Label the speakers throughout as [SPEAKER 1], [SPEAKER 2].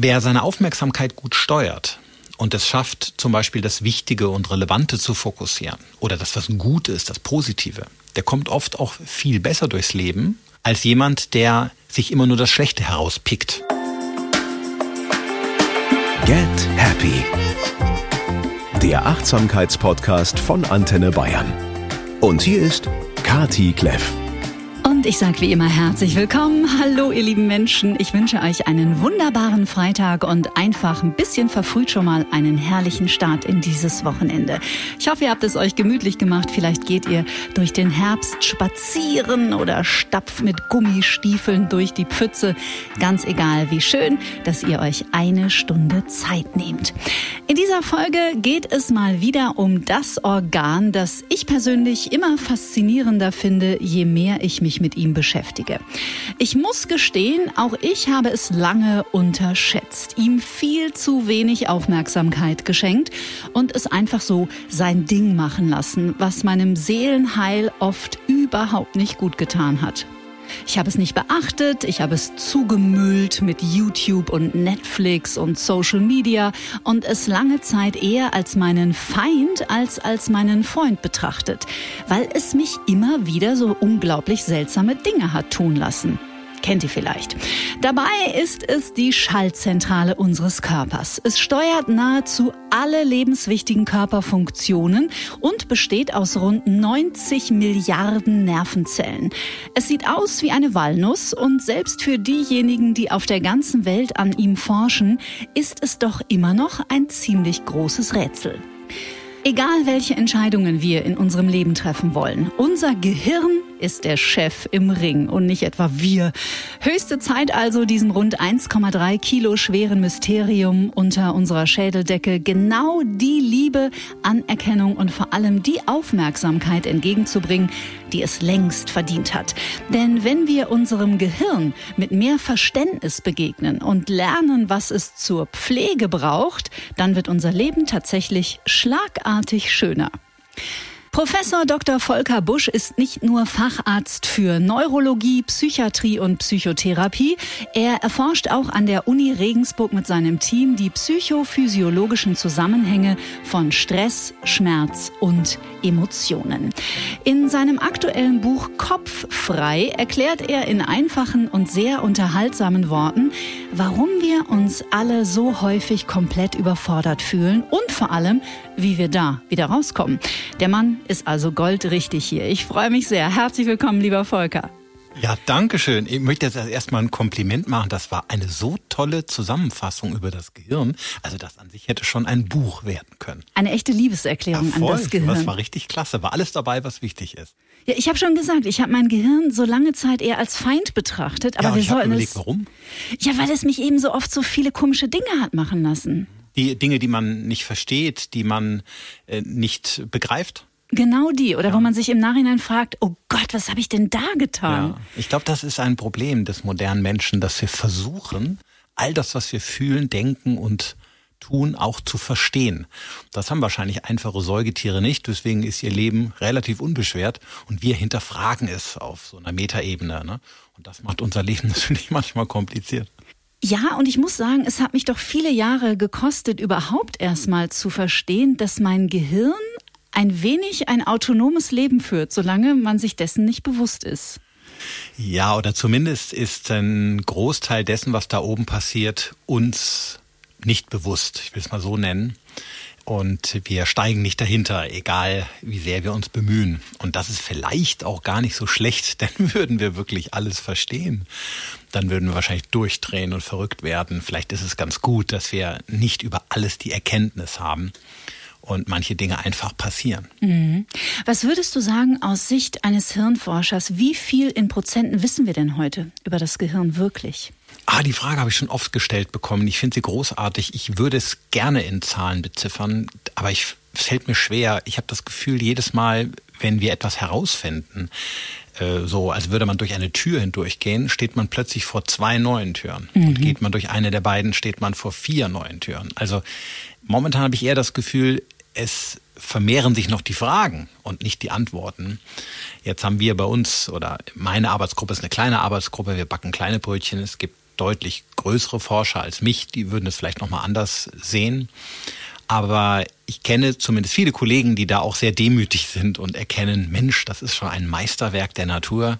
[SPEAKER 1] Wer seine Aufmerksamkeit gut steuert und es schafft, zum Beispiel das Wichtige und Relevante zu fokussieren oder das, was gut ist, das Positive, der kommt oft auch viel besser durchs Leben als jemand, der sich immer nur das Schlechte herauspickt.
[SPEAKER 2] Get Happy. Der Achtsamkeitspodcast von Antenne Bayern. Und hier ist Kati Kleff.
[SPEAKER 3] Und ich sage wie immer herzlich willkommen. Hallo ihr lieben Menschen. Ich wünsche euch einen wunderbaren Freitag und einfach ein bisschen verfrüht schon mal einen herrlichen Start in dieses Wochenende. Ich hoffe, ihr habt es euch gemütlich gemacht. Vielleicht geht ihr durch den Herbst spazieren oder stapft mit Gummistiefeln durch die Pfütze. Ganz egal, wie schön, dass ihr euch eine Stunde Zeit nehmt. In dieser Folge geht es mal wieder um das Organ, das ich persönlich immer faszinierender finde, je mehr ich mich mit ihm beschäftige. Ich muss gestehen, auch ich habe es lange unterschätzt, ihm viel zu wenig Aufmerksamkeit geschenkt und es einfach so sein Ding machen lassen, was meinem Seelenheil oft überhaupt nicht gut getan hat. Ich habe es nicht beachtet, ich habe es zugemüllt mit YouTube und Netflix und Social Media und es lange Zeit eher als meinen Feind als als meinen Freund betrachtet, weil es mich immer wieder so unglaublich seltsame Dinge hat tun lassen. Kennt ihr vielleicht. Dabei ist es die Schaltzentrale unseres Körpers. Es steuert nahezu alle lebenswichtigen Körperfunktionen und besteht aus rund 90 Milliarden Nervenzellen. Es sieht aus wie eine Walnuss und selbst für diejenigen, die auf der ganzen Welt an ihm forschen, ist es doch immer noch ein ziemlich großes Rätsel. Egal welche Entscheidungen wir in unserem Leben treffen wollen, unser Gehirn ist der Chef im Ring und nicht etwa wir. Höchste Zeit also, diesem rund 1,3 Kilo schweren Mysterium unter unserer Schädeldecke genau die Liebe, Anerkennung und vor allem die Aufmerksamkeit entgegenzubringen, die es längst verdient hat. Denn wenn wir unserem Gehirn mit mehr Verständnis begegnen und lernen, was es zur Pflege braucht, dann wird unser Leben tatsächlich schlagartig schöner. Professor Dr. Volker Busch ist nicht nur Facharzt für Neurologie, Psychiatrie und Psychotherapie. Er erforscht auch an der Uni Regensburg mit seinem Team die psychophysiologischen Zusammenhänge von Stress, Schmerz und Emotionen. In seinem aktuellen Buch Kopf frei erklärt er in einfachen und sehr unterhaltsamen Worten, warum wir uns alle so häufig komplett überfordert fühlen und vor allem, wie wir da wieder rauskommen. Der Mann ist also goldrichtig hier. Ich freue mich sehr. Herzlich willkommen, lieber Volker.
[SPEAKER 1] Ja, danke schön. Ich möchte jetzt erstmal ein Kompliment machen. Das war eine so tolle Zusammenfassung über das Gehirn. Also das an sich hätte schon ein Buch werden können.
[SPEAKER 3] Eine echte Liebeserklärung
[SPEAKER 1] ja, voll.
[SPEAKER 3] an das Gehirn.
[SPEAKER 1] Das war richtig klasse. War alles dabei, was wichtig ist.
[SPEAKER 3] Ja, ich habe schon gesagt, ich habe mein Gehirn so lange Zeit eher als Feind betrachtet. Aber
[SPEAKER 1] ja,
[SPEAKER 3] wir
[SPEAKER 1] ich sollten
[SPEAKER 3] überlegt,
[SPEAKER 1] es. Warum?
[SPEAKER 3] Ja, weil es mich eben so oft so viele komische Dinge hat machen lassen.
[SPEAKER 1] Die Dinge, die man nicht versteht, die man äh, nicht begreift.
[SPEAKER 3] Genau die, oder ja. wo man sich im Nachhinein fragt, oh Gott, was habe ich denn da getan?
[SPEAKER 1] Ja. Ich glaube, das ist ein Problem des modernen Menschen, dass wir versuchen, all das, was wir fühlen, denken und tun, auch zu verstehen. Das haben wahrscheinlich einfache Säugetiere nicht, deswegen ist ihr Leben relativ unbeschwert und wir hinterfragen es auf so einer Metaebene. Ne? Und das macht unser Leben natürlich manchmal kompliziert.
[SPEAKER 3] Ja, und ich muss sagen, es hat mich doch viele Jahre gekostet, überhaupt erstmal zu verstehen, dass mein Gehirn ein wenig ein autonomes Leben führt, solange man sich dessen nicht bewusst ist.
[SPEAKER 1] Ja, oder zumindest ist ein Großteil dessen, was da oben passiert, uns nicht bewusst. Ich will es mal so nennen. Und wir steigen nicht dahinter, egal wie sehr wir uns bemühen. Und das ist vielleicht auch gar nicht so schlecht, denn würden wir wirklich alles verstehen, dann würden wir wahrscheinlich durchdrehen und verrückt werden. Vielleicht ist es ganz gut, dass wir nicht über alles die Erkenntnis haben und manche Dinge einfach passieren.
[SPEAKER 3] Mhm. Was würdest du sagen aus Sicht eines Hirnforschers, wie viel in Prozenten wissen wir denn heute über das Gehirn wirklich?
[SPEAKER 1] Ah, die Frage habe ich schon oft gestellt bekommen. Ich finde sie großartig. Ich würde es gerne in Zahlen beziffern, aber ich, es fällt mir schwer. Ich habe das Gefühl, jedes Mal, wenn wir etwas herausfinden, äh, so als würde man durch eine Tür hindurchgehen, steht man plötzlich vor zwei neuen Türen. Mhm. Und geht man durch eine der beiden, steht man vor vier neuen Türen. Also momentan habe ich eher das Gefühl, es vermehren sich noch die Fragen und nicht die Antworten. Jetzt haben wir bei uns, oder meine Arbeitsgruppe ist eine kleine Arbeitsgruppe, wir backen kleine Brötchen. Es gibt deutlich größere Forscher als mich, die würden es vielleicht nochmal anders sehen. Aber ich kenne zumindest viele Kollegen, die da auch sehr demütig sind und erkennen, Mensch, das ist schon ein Meisterwerk der Natur.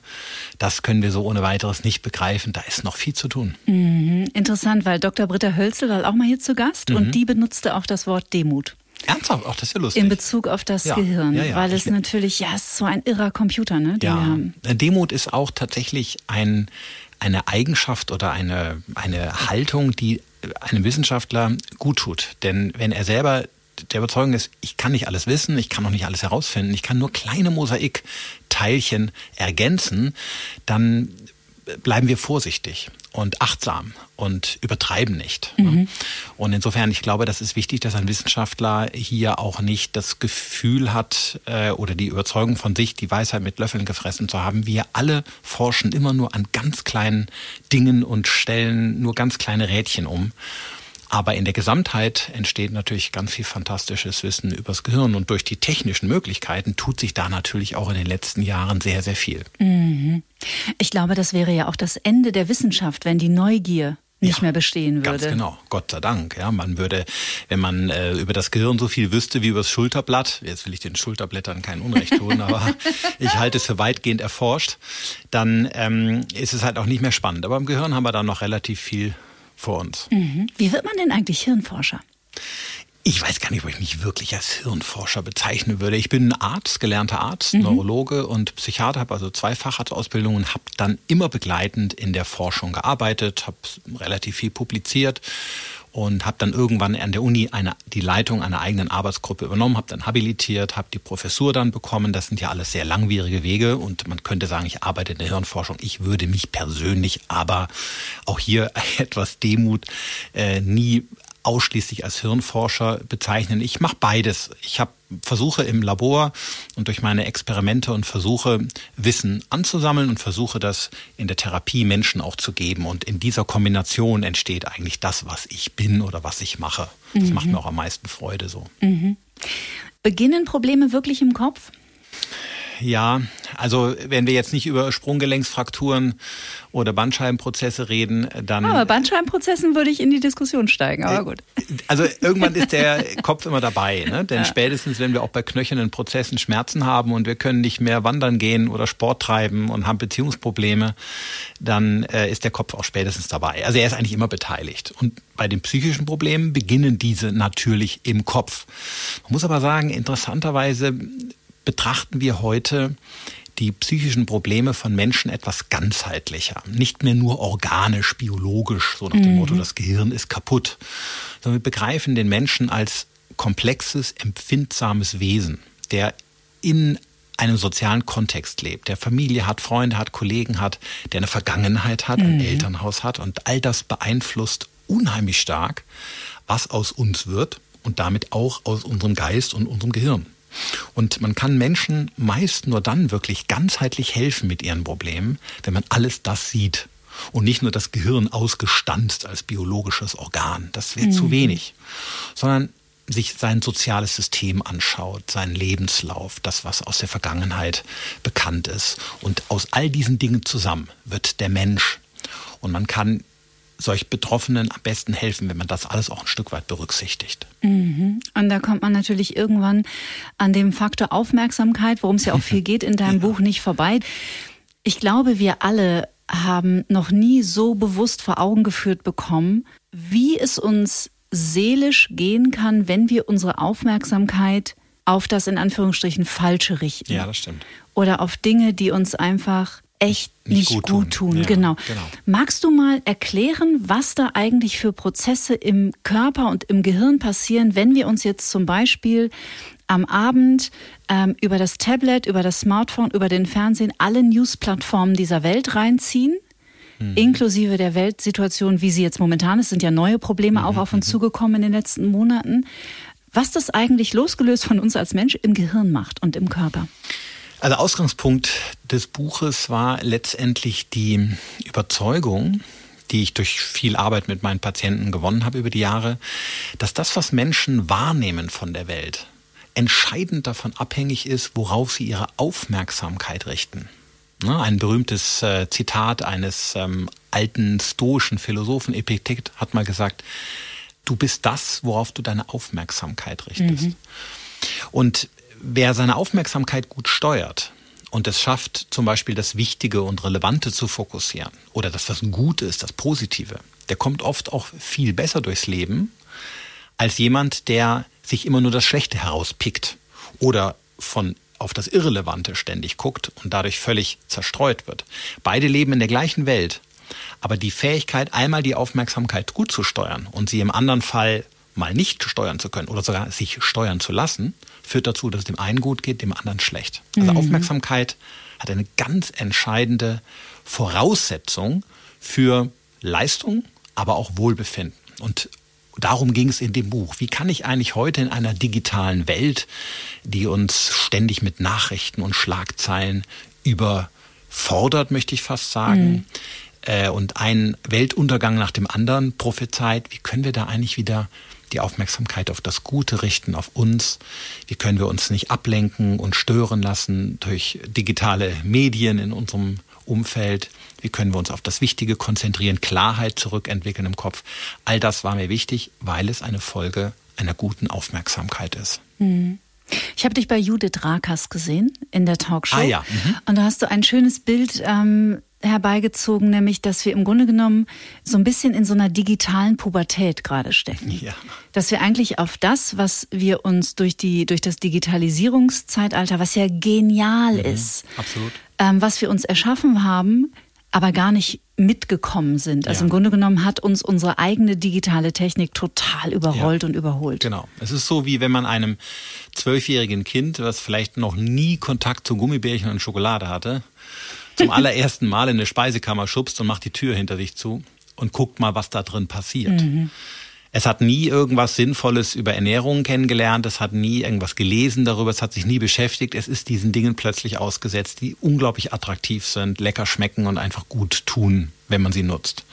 [SPEAKER 1] Das können wir so ohne weiteres nicht begreifen. Da ist noch viel zu tun.
[SPEAKER 3] Mhm. Interessant, weil Dr. Britta Hölzel war auch mal hier zu Gast mhm. und die benutzte auch das Wort Demut.
[SPEAKER 1] Ernsthaft? Auch das ist ja lustig.
[SPEAKER 3] In Bezug auf das
[SPEAKER 1] ja,
[SPEAKER 3] Gehirn,
[SPEAKER 1] ja, ja.
[SPEAKER 3] weil es natürlich, ja, es ist so ein irrer Computer, ne, den
[SPEAKER 1] ja.
[SPEAKER 3] wir haben.
[SPEAKER 1] Demut ist auch tatsächlich ein, eine Eigenschaft oder eine, eine Haltung, die einem Wissenschaftler gut tut. Denn wenn er selber der Überzeugung ist, ich kann nicht alles wissen, ich kann noch nicht alles herausfinden, ich kann nur kleine Mosaikteilchen ergänzen, dann bleiben wir vorsichtig und achtsam und übertreiben nicht. Mhm. Und insofern, ich glaube, das ist wichtig, dass ein Wissenschaftler hier auch nicht das Gefühl hat äh, oder die Überzeugung von sich, die Weisheit mit Löffeln gefressen zu haben. Wir alle forschen immer nur an ganz kleinen Dingen und stellen nur ganz kleine Rädchen um. Aber in der Gesamtheit entsteht natürlich ganz viel fantastisches Wissen übers Gehirn und durch die technischen Möglichkeiten tut sich da natürlich auch in den letzten Jahren sehr, sehr viel.
[SPEAKER 3] Mhm. Ich glaube, das wäre ja auch das Ende der Wissenschaft, wenn die Neugier nicht ja, mehr bestehen würde.
[SPEAKER 1] Ganz genau, Gott sei Dank. Ja, man würde, wenn man äh, über das Gehirn so viel wüsste wie über das Schulterblatt, jetzt will ich den Schulterblättern kein Unrecht tun, aber ich halte es für weitgehend erforscht, dann ähm, ist es halt auch nicht mehr spannend. Aber im Gehirn haben wir da noch relativ viel vor uns.
[SPEAKER 3] Mhm. Wie wird man denn eigentlich Hirnforscher?
[SPEAKER 1] Ich weiß gar nicht, ob ich mich wirklich als Hirnforscher bezeichnen würde. Ich bin Arzt, gelernter Arzt, mhm. Neurologe und Psychiater, habe also zwei Facharztausbildungen, habe dann immer begleitend in der Forschung gearbeitet, habe relativ viel publiziert und habe dann irgendwann an der Uni eine, die Leitung einer eigenen Arbeitsgruppe übernommen, habe dann habilitiert, habe die Professur dann bekommen. Das sind ja alles sehr langwierige Wege und man könnte sagen, ich arbeite in der Hirnforschung. Ich würde mich persönlich aber auch hier etwas Demut äh, nie ausschließlich als Hirnforscher bezeichnen. Ich mache beides. Ich habe versuche im Labor und durch meine Experimente und Versuche Wissen anzusammeln und versuche das in der Therapie Menschen auch zu geben. Und in dieser Kombination entsteht eigentlich das, was ich bin oder was ich mache. Das mhm. macht mir auch am meisten Freude so.
[SPEAKER 3] Mhm. Beginnen Probleme wirklich im Kopf?
[SPEAKER 1] Ja. Also wenn wir jetzt nicht über Sprunggelenksfrakturen oder Bandscheibenprozesse reden, dann.
[SPEAKER 3] Aber Bandscheibenprozessen würde ich in die Diskussion steigen, aber gut.
[SPEAKER 1] Also irgendwann ist der Kopf immer dabei, ne? Denn ja. spätestens, wenn wir auch bei knöchernen Prozessen Schmerzen haben und wir können nicht mehr wandern gehen oder Sport treiben und haben Beziehungsprobleme, dann äh, ist der Kopf auch spätestens dabei. Also er ist eigentlich immer beteiligt. Und bei den psychischen Problemen beginnen diese natürlich im Kopf. Man muss aber sagen, interessanterweise betrachten wir heute die psychischen Probleme von Menschen etwas ganzheitlicher. Nicht mehr nur organisch, biologisch, so nach dem mhm. Motto, das Gehirn ist kaputt, sondern wir begreifen den Menschen als komplexes, empfindsames Wesen, der in einem sozialen Kontext lebt, der Familie hat, Freunde hat, Kollegen hat, der eine Vergangenheit hat, ein mhm. Elternhaus hat und all das beeinflusst unheimlich stark, was aus uns wird und damit auch aus unserem Geist und unserem Gehirn. Und man kann Menschen meist nur dann wirklich ganzheitlich helfen mit ihren Problemen, wenn man alles das sieht. Und nicht nur das Gehirn ausgestanzt als biologisches Organ. Das wäre mhm. zu wenig. Sondern sich sein soziales System anschaut, seinen Lebenslauf, das, was aus der Vergangenheit bekannt ist. Und aus all diesen Dingen zusammen wird der Mensch. Und man kann solch Betroffenen am besten helfen, wenn man das alles auch ein Stück weit berücksichtigt.
[SPEAKER 3] Mhm. Und da kommt man natürlich irgendwann an dem Faktor Aufmerksamkeit, worum es ja auch viel geht, in deinem ja. Buch nicht vorbei. Ich glaube, wir alle haben noch nie so bewusst vor Augen geführt bekommen, wie es uns seelisch gehen kann, wenn wir unsere Aufmerksamkeit auf das in Anführungsstrichen Falsche richten.
[SPEAKER 1] Ja, das stimmt.
[SPEAKER 3] Oder auf Dinge, die uns einfach echt nicht, nicht gut, tun. tun. Ja, genau. genau. Magst du mal erklären, was da eigentlich für Prozesse im Körper und im Gehirn passieren, wenn wir uns jetzt zum Beispiel am Abend ähm, über das Tablet, über das Smartphone, über den Fernsehen alle News-Plattformen dieser Welt reinziehen? Mhm. Inklusive der Weltsituation, wie sie jetzt momentan ist, sind ja neue Probleme mhm. auch auf uns mhm. zugekommen in den letzten Monaten. Was das eigentlich losgelöst von uns als Mensch im Gehirn macht und im Körper?
[SPEAKER 1] Also Ausgangspunkt des Buches war letztendlich die Überzeugung, die ich durch viel Arbeit mit meinen Patienten gewonnen habe über die Jahre, dass das, was Menschen wahrnehmen von der Welt, entscheidend davon abhängig ist, worauf sie ihre Aufmerksamkeit richten. Ne, ein berühmtes äh, Zitat eines ähm, alten stoischen Philosophen Epiktet hat mal gesagt, du bist das, worauf du deine Aufmerksamkeit richtest. Mhm. Und wer seine Aufmerksamkeit gut steuert und es schafft, zum Beispiel das Wichtige und Relevante zu fokussieren oder das, was gut ist, das Positive, der kommt oft auch viel besser durchs Leben als jemand, der sich immer nur das Schlechte herauspickt oder von auf das Irrelevante ständig guckt und dadurch völlig zerstreut wird. Beide leben in der gleichen Welt, aber die Fähigkeit, einmal die Aufmerksamkeit gut zu steuern und sie im anderen Fall mal nicht steuern zu können oder sogar sich steuern zu lassen, führt dazu, dass es dem einen gut geht, dem anderen schlecht. Also mhm. Aufmerksamkeit hat eine ganz entscheidende Voraussetzung für Leistung, aber auch Wohlbefinden. Und darum ging es in dem Buch. Wie kann ich eigentlich heute in einer digitalen Welt, die uns ständig mit Nachrichten und Schlagzeilen überfordert, möchte ich fast sagen, mhm. äh, und einen Weltuntergang nach dem anderen prophezeit, wie können wir da eigentlich wieder die Aufmerksamkeit auf das Gute richten, auf uns. Wie können wir uns nicht ablenken und stören lassen durch digitale Medien in unserem Umfeld? Wie können wir uns auf das Wichtige konzentrieren, Klarheit zurückentwickeln im Kopf? All das war mir wichtig, weil es eine Folge einer guten Aufmerksamkeit ist.
[SPEAKER 3] Mhm. Ich habe dich bei Judith Rakas gesehen in der Talkshow.
[SPEAKER 1] Ah ja.
[SPEAKER 3] Mhm. Und da hast du ein schönes Bild ähm, herbeigezogen, nämlich, dass wir im Grunde genommen so ein bisschen in so einer digitalen Pubertät gerade stecken.
[SPEAKER 1] Ja.
[SPEAKER 3] Dass wir eigentlich auf das, was wir uns durch die, durch das Digitalisierungszeitalter, was ja genial mhm, ist,
[SPEAKER 1] absolut.
[SPEAKER 3] Ähm, was wir uns erschaffen haben, aber gar nicht mitgekommen sind. Also ja. im Grunde genommen hat uns unsere eigene digitale Technik total überrollt ja. und überholt.
[SPEAKER 1] Genau. Es ist so, wie wenn man einem zwölfjährigen Kind, was vielleicht noch nie Kontakt zu Gummibärchen und Schokolade hatte, zum allerersten Mal in eine Speisekammer schubst und macht die Tür hinter dich zu und guckt mal, was da drin passiert. Mhm. Es hat nie irgendwas Sinnvolles über Ernährung kennengelernt, es hat nie irgendwas gelesen darüber, es hat sich nie beschäftigt. Es ist diesen Dingen plötzlich ausgesetzt, die unglaublich attraktiv sind, lecker schmecken und einfach gut tun, wenn man sie nutzt.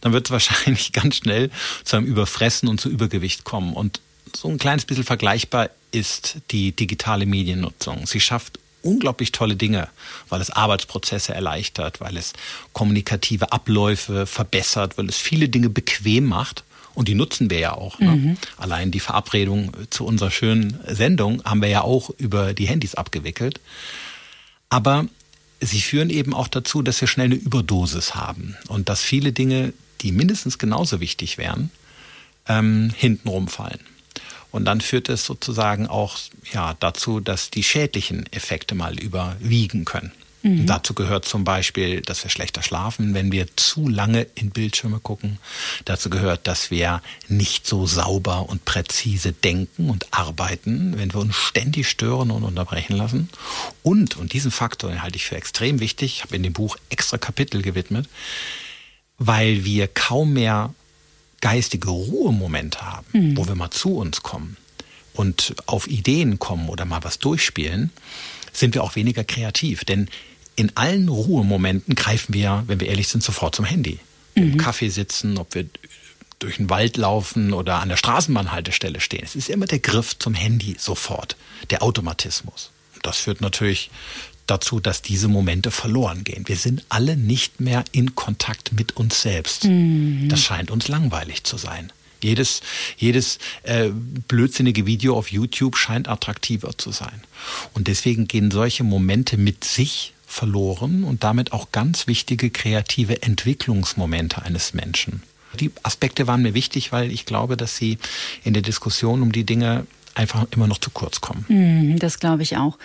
[SPEAKER 1] Dann wird es wahrscheinlich ganz schnell zu einem Überfressen und zu Übergewicht kommen. Und so ein kleines bisschen vergleichbar ist die digitale Mediennutzung. Sie schafft unglaublich tolle Dinge, weil es Arbeitsprozesse erleichtert, weil es kommunikative Abläufe verbessert, weil es viele Dinge bequem macht. Und die nutzen wir ja auch. Ne? Mhm. Allein die Verabredung zu unserer schönen Sendung haben wir ja auch über die Handys abgewickelt. Aber sie führen eben auch dazu, dass wir schnell eine Überdosis haben und dass viele Dinge, die mindestens genauso wichtig wären, ähm, hinten rumfallen. Und dann führt es sozusagen auch ja, dazu, dass die schädlichen Effekte mal überwiegen können. Mhm. Dazu gehört zum Beispiel, dass wir schlechter schlafen, wenn wir zu lange in Bildschirme gucken. Dazu gehört, dass wir nicht so sauber und präzise denken und arbeiten, wenn wir uns ständig stören und unterbrechen lassen. Und, und diesen Faktor den halte ich für extrem wichtig, ich habe in dem Buch extra Kapitel gewidmet, weil wir kaum mehr geistige Ruhemomente haben, mhm. wo wir mal zu uns kommen und auf Ideen kommen oder mal was durchspielen, sind wir auch weniger kreativ. Denn in allen Ruhemomenten greifen wir, wenn wir ehrlich sind, sofort zum Handy. Mhm. Im Kaffee sitzen, ob wir durch den Wald laufen oder an der Straßenbahnhaltestelle stehen. Es ist immer der Griff zum Handy sofort, der Automatismus. Das führt natürlich dazu, dass diese Momente verloren gehen. Wir sind alle nicht mehr in Kontakt mit uns selbst. Mhm. Das scheint uns langweilig zu sein. Jedes, jedes äh, blödsinnige Video auf YouTube scheint attraktiver zu sein. Und deswegen gehen solche Momente mit sich verloren und damit auch ganz wichtige kreative Entwicklungsmomente eines Menschen. Die Aspekte waren mir wichtig, weil ich glaube, dass sie in der Diskussion um die Dinge einfach immer noch zu kurz kommen.
[SPEAKER 3] Hm, das glaube ich auch.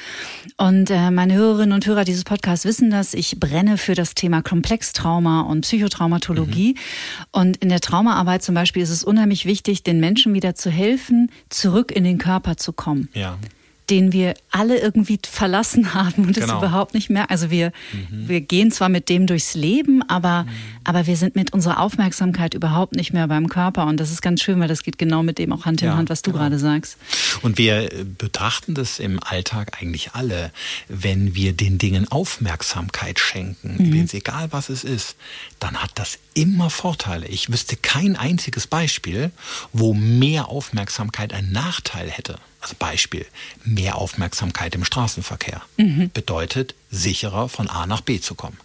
[SPEAKER 3] Und äh, meine Hörerinnen und Hörer dieses Podcasts wissen das. Ich brenne für das Thema Komplextrauma und Psychotraumatologie. Mhm. Und in der Traumaarbeit zum Beispiel ist es unheimlich wichtig, den Menschen wieder zu helfen, zurück in den Körper zu kommen.
[SPEAKER 1] Ja
[SPEAKER 3] den wir alle irgendwie verlassen haben und es genau. überhaupt nicht mehr. Also wir, mhm. wir gehen zwar mit dem durchs Leben, aber, mhm. aber wir sind mit unserer Aufmerksamkeit überhaupt nicht mehr beim Körper. Und das ist ganz schön, weil das geht genau mit dem auch Hand in ja, Hand, was du genau. gerade sagst.
[SPEAKER 1] Und wir betrachten das im Alltag eigentlich alle, wenn wir den Dingen Aufmerksamkeit schenken, mhm. egal was es ist, dann hat das immer Vorteile. Ich wüsste kein einziges Beispiel, wo mehr Aufmerksamkeit einen Nachteil hätte. Also Beispiel, mehr Aufmerksamkeit im Straßenverkehr mhm. bedeutet sicherer von A nach B zu kommen.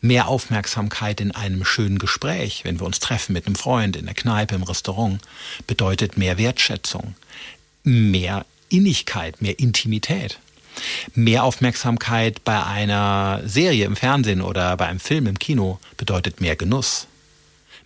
[SPEAKER 1] Mehr Aufmerksamkeit in einem schönen Gespräch, wenn wir uns treffen mit einem Freund in der Kneipe, im Restaurant, bedeutet mehr Wertschätzung, mehr Innigkeit, mehr Intimität. Mehr Aufmerksamkeit bei einer Serie im Fernsehen oder bei einem Film im Kino bedeutet mehr Genuss.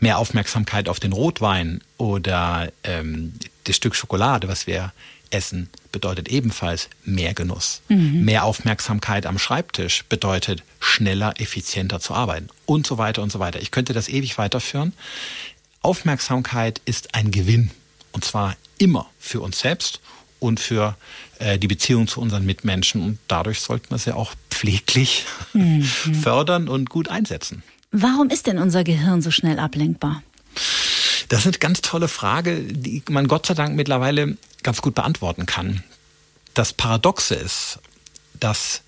[SPEAKER 1] Mehr Aufmerksamkeit auf den Rotwein oder ähm, das Stück Schokolade, was wir essen, bedeutet ebenfalls mehr Genuss. Mhm. Mehr Aufmerksamkeit am Schreibtisch bedeutet schneller, effizienter zu arbeiten und so weiter und so weiter. Ich könnte das ewig weiterführen. Aufmerksamkeit ist ein Gewinn und zwar immer für uns selbst und für äh, die Beziehung zu unseren Mitmenschen. Und dadurch sollten wir sie auch pfleglich mhm. fördern und gut einsetzen.
[SPEAKER 3] Warum ist denn unser Gehirn so schnell ablenkbar?
[SPEAKER 1] Das ist eine ganz tolle Frage, die man Gott sei Dank mittlerweile ganz gut beantworten kann. Das Paradoxe ist, dass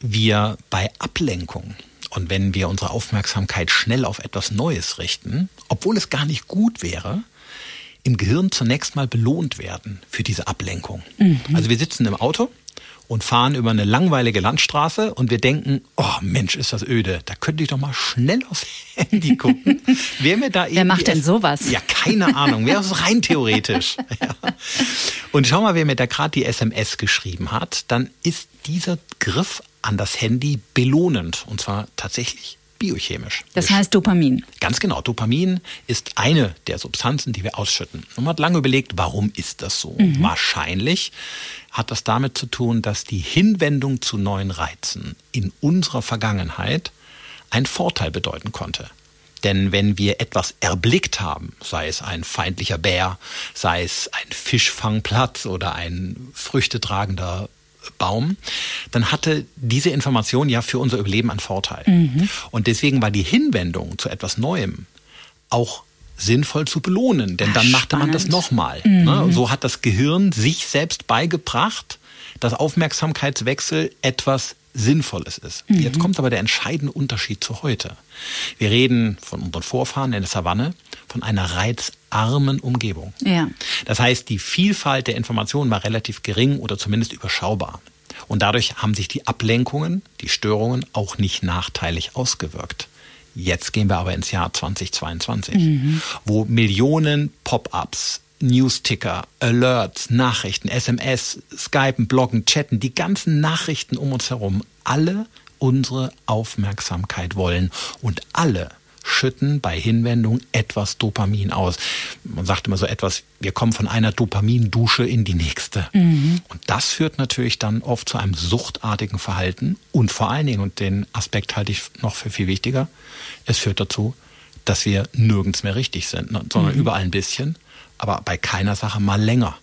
[SPEAKER 1] wir bei Ablenkung und wenn wir unsere Aufmerksamkeit schnell auf etwas Neues richten, obwohl es gar nicht gut wäre, im Gehirn zunächst mal belohnt werden für diese Ablenkung. Mhm. Also wir sitzen im Auto und fahren über eine langweilige Landstraße und wir denken, oh Mensch, ist das öde. Da könnte ich doch mal schnell aufs Handy gucken.
[SPEAKER 3] Wer mir da Wer macht denn sowas?
[SPEAKER 1] Ja, keine Ahnung. Wäre es rein theoretisch. Ja. Und schau mal, wer mir da gerade die SMS geschrieben hat, dann ist dieser Griff an das Handy belohnend. Und zwar tatsächlich biochemisch.
[SPEAKER 3] Das heißt Dopamin.
[SPEAKER 1] Ganz genau. Dopamin ist eine der Substanzen, die wir ausschütten. Und man hat lange überlegt, warum ist das so? Mhm. Wahrscheinlich hat das damit zu tun, dass die Hinwendung zu neuen Reizen in unserer Vergangenheit einen Vorteil bedeuten konnte. Denn wenn wir etwas erblickt haben, sei es ein feindlicher Bär, sei es ein Fischfangplatz oder ein früchtetragender Baum, dann hatte diese Information ja für unser Überleben einen Vorteil. Mhm. Und deswegen war die Hinwendung zu etwas Neuem auch sinnvoll zu belohnen, denn Ach, dann machte spannend. man das nochmal. Mhm. Ne? So hat das Gehirn sich selbst beigebracht, dass Aufmerksamkeitswechsel etwas Sinnvolles ist. Mhm. Jetzt kommt aber der entscheidende Unterschied zu heute. Wir reden von unseren Vorfahren in der Savanne von einer reizarmen Umgebung. Ja. Das heißt, die Vielfalt der Informationen war relativ gering oder zumindest überschaubar. Und dadurch haben sich die Ablenkungen, die Störungen auch nicht nachteilig ausgewirkt. Jetzt gehen wir aber ins Jahr 2022, mhm. wo Millionen Pop-ups, Newsticker, Alerts, Nachrichten, SMS, Skypen, Bloggen, Chatten, die ganzen Nachrichten um uns herum, alle unsere Aufmerksamkeit wollen und alle schütten bei Hinwendung etwas Dopamin aus. Man sagt immer so etwas, wir kommen von einer Dopamindusche in die nächste. Mhm. Und das führt natürlich dann oft zu einem suchtartigen Verhalten und vor allen Dingen, und den Aspekt halte ich noch für viel wichtiger, es führt dazu, dass wir nirgends mehr richtig sind, ne, sondern mhm. überall ein bisschen, aber bei keiner Sache mal länger.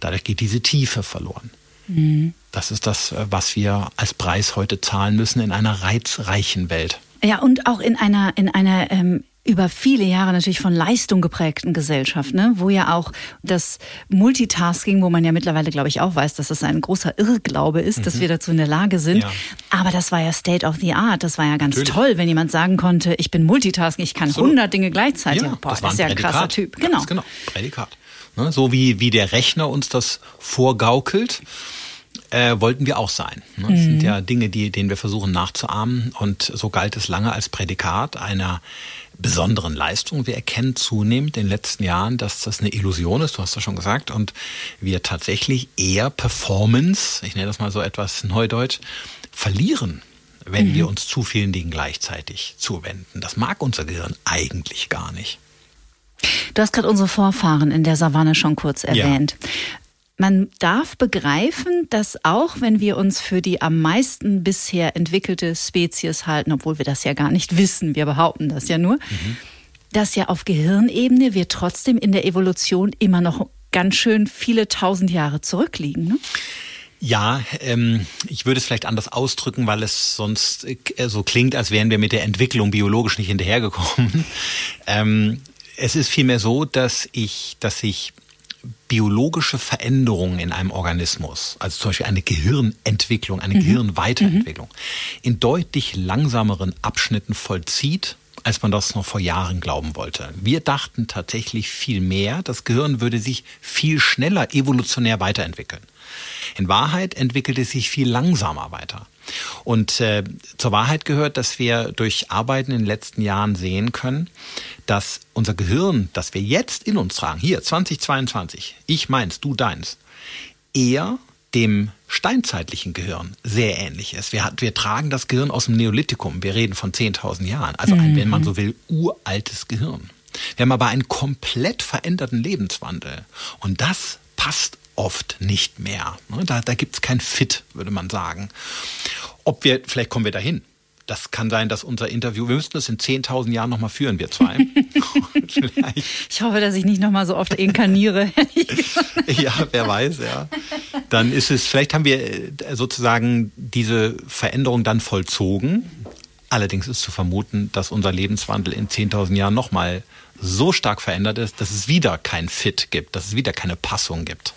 [SPEAKER 1] Dadurch geht diese Tiefe verloren. Mhm. Das ist das, äh, was wir als Preis heute zahlen müssen in einer reizreichen Welt.
[SPEAKER 3] Ja, und auch in einer, in einer ähm, über viele Jahre natürlich von Leistung geprägten Gesellschaft, ne? wo ja auch das Multitasking, wo man ja mittlerweile, glaube ich, auch weiß, dass das ein großer Irrglaube ist, mhm. dass wir dazu in der Lage sind. Ja. Aber das war ja State of the Art. Das war ja ganz Natürlich. toll, wenn jemand sagen konnte, ich bin Multitasking, ich kann so. 100 Dinge gleichzeitig.
[SPEAKER 1] Ja,
[SPEAKER 3] Boah,
[SPEAKER 1] das, das ist ja ein krasser Typ. Genau. Ganz genau. Prädikat. Ne? So wie, wie der Rechner uns das vorgaukelt äh, wollten wir auch sein. Ne? Das mhm. sind ja Dinge, die, denen wir versuchen nachzuahmen. Und so galt es lange als Prädikat einer besonderen Leistung. Wir erkennen zunehmend in den letzten Jahren, dass das eine Illusion ist, du hast das schon gesagt, und wir tatsächlich eher Performance, ich nenne das mal so etwas neudeutsch, verlieren, wenn mhm. wir uns zu vielen Dingen gleichzeitig zuwenden. Das mag unser Gehirn eigentlich gar nicht.
[SPEAKER 3] Du hast gerade unsere Vorfahren in der Savanne schon kurz erwähnt. Man darf begreifen, dass auch wenn wir uns für die am meisten bisher entwickelte Spezies halten, obwohl wir das ja gar nicht wissen, wir behaupten das ja nur, mhm. dass ja auf Gehirnebene wir trotzdem in der Evolution immer noch ganz schön viele tausend Jahre zurückliegen. Ne?
[SPEAKER 1] Ja, ähm, ich würde es vielleicht anders ausdrücken, weil es sonst äh, so klingt, als wären wir mit der Entwicklung biologisch nicht hinterhergekommen. ähm, es ist vielmehr so, dass ich, dass ich biologische Veränderungen in einem Organismus, also zum Beispiel eine Gehirnentwicklung, eine mhm. Gehirnweiterentwicklung, mhm. in deutlich langsameren Abschnitten vollzieht, als man das noch vor Jahren glauben wollte. Wir dachten tatsächlich viel mehr, das Gehirn würde sich viel schneller evolutionär weiterentwickeln. In Wahrheit entwickelt es sich viel langsamer weiter. Und äh, zur Wahrheit gehört, dass wir durch Arbeiten in den letzten Jahren sehen können, dass unser Gehirn, das wir jetzt in uns tragen, hier 2022, ich meins, du deins, eher dem steinzeitlichen Gehirn sehr ähnlich ist. Wir, wir tragen das Gehirn aus dem Neolithikum. Wir reden von 10.000 Jahren. Also ein, wenn man so will, uraltes Gehirn. Wir haben aber einen komplett veränderten Lebenswandel. Und das passt oft nicht mehr. Ne, da, da gibt es kein Fit, würde man sagen. Ob wir, vielleicht kommen wir dahin. Das kann sein, dass unser Interview, wir müssten das in 10.000 Jahren nochmal führen, wir zwei.
[SPEAKER 3] ich hoffe, dass ich nicht nochmal so oft inkarniere.
[SPEAKER 1] ja, wer weiß, ja. Dann ist es, vielleicht haben wir äh, sozusagen diese Veränderung dann vollzogen. Allerdings ist zu vermuten, dass unser Lebenswandel in 10.000 Jahren nochmal so stark verändert ist, dass es wieder kein Fit gibt, dass es wieder keine Passung gibt.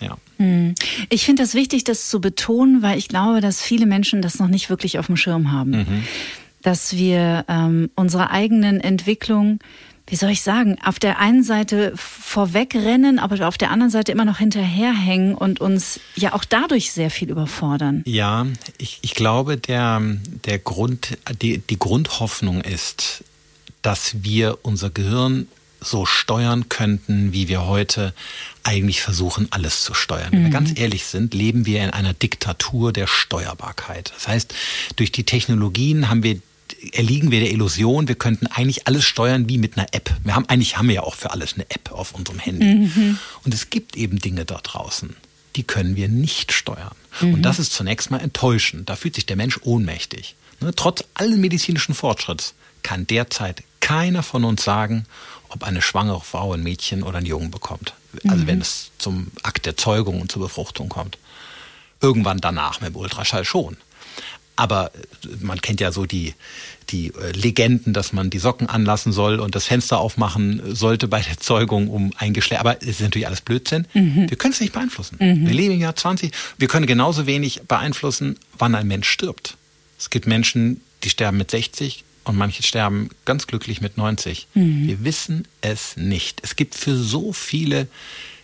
[SPEAKER 1] Ja.
[SPEAKER 3] Hm. Ich finde das wichtig, das zu betonen, weil ich glaube, dass viele Menschen das noch nicht wirklich auf dem Schirm haben. Mhm. Dass wir ähm, unsere eigenen Entwicklung, wie soll ich sagen, auf der einen Seite vorwegrennen, aber auf der anderen Seite immer noch hinterherhängen und uns ja auch dadurch sehr viel überfordern.
[SPEAKER 1] Ja, ich, ich glaube, der, der Grund, die, die Grundhoffnung ist, dass wir unser Gehirn so steuern könnten, wie wir heute eigentlich versuchen, alles zu steuern. Wenn wir mhm. ganz ehrlich sind, leben wir in einer Diktatur der Steuerbarkeit. Das heißt, durch die Technologien haben wir erliegen wir der Illusion, wir könnten eigentlich alles steuern wie mit einer App. Wir haben eigentlich haben wir ja auch für alles eine App auf unserem Handy. Mhm. Und es gibt eben Dinge da draußen, die können wir nicht steuern. Mhm. Und das ist zunächst mal enttäuschend. Da fühlt sich der Mensch ohnmächtig. Ne? Trotz allen medizinischen Fortschritts kann derzeit keiner von uns sagen, ob eine schwangere Frau ein Mädchen oder einen Jungen bekommt. Also mhm. wenn es zum Akt der Zeugung und zur Befruchtung kommt. Irgendwann danach mit dem Ultraschall schon. Aber äh, man kennt ja so die, die äh, Legenden, dass man die Socken anlassen soll und das Fenster aufmachen sollte bei der Zeugung, um ein Geschlecht. Aber es ist natürlich alles Blödsinn. Mhm. Wir können es nicht beeinflussen. Mhm. Wir leben im Jahr 20. Wir können genauso wenig beeinflussen, wann ein Mensch stirbt. Es gibt Menschen, die sterben mit 60, und manche sterben ganz glücklich mit 90. Mhm. Wir wissen es nicht. Es gibt für so viele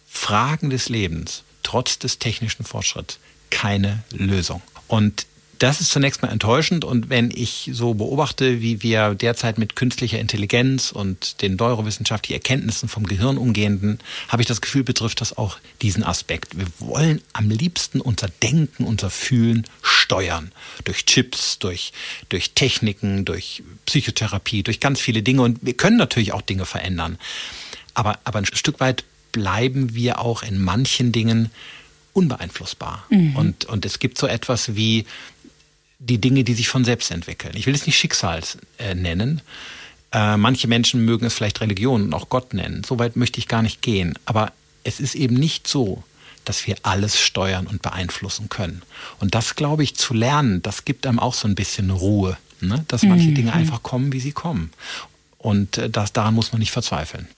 [SPEAKER 1] Fragen des Lebens, trotz des technischen Fortschritts, keine Lösung. Und das ist zunächst mal enttäuschend und wenn ich so beobachte, wie wir derzeit mit künstlicher Intelligenz und den neurowissenschaftlichen Erkenntnissen vom Gehirn umgehen, habe ich das Gefühl, betrifft das auch diesen Aspekt. Wir wollen am liebsten unser Denken, unser Fühlen steuern. Durch Chips, durch, durch Techniken, durch Psychotherapie, durch ganz viele Dinge und wir können natürlich auch Dinge verändern. Aber, aber ein Stück weit bleiben wir auch in manchen Dingen unbeeinflussbar. Mhm. Und, und es gibt so etwas wie die Dinge, die sich von selbst entwickeln. Ich will es nicht Schicksal äh, nennen. Äh, manche Menschen mögen es vielleicht Religion und auch Gott nennen. So weit möchte ich gar nicht gehen. Aber es ist eben nicht so, dass wir alles steuern und beeinflussen können. Und das, glaube ich, zu lernen, das gibt einem auch so ein bisschen Ruhe, ne? dass manche mhm. Dinge einfach kommen, wie sie kommen. Und äh, das, daran muss man nicht verzweifeln.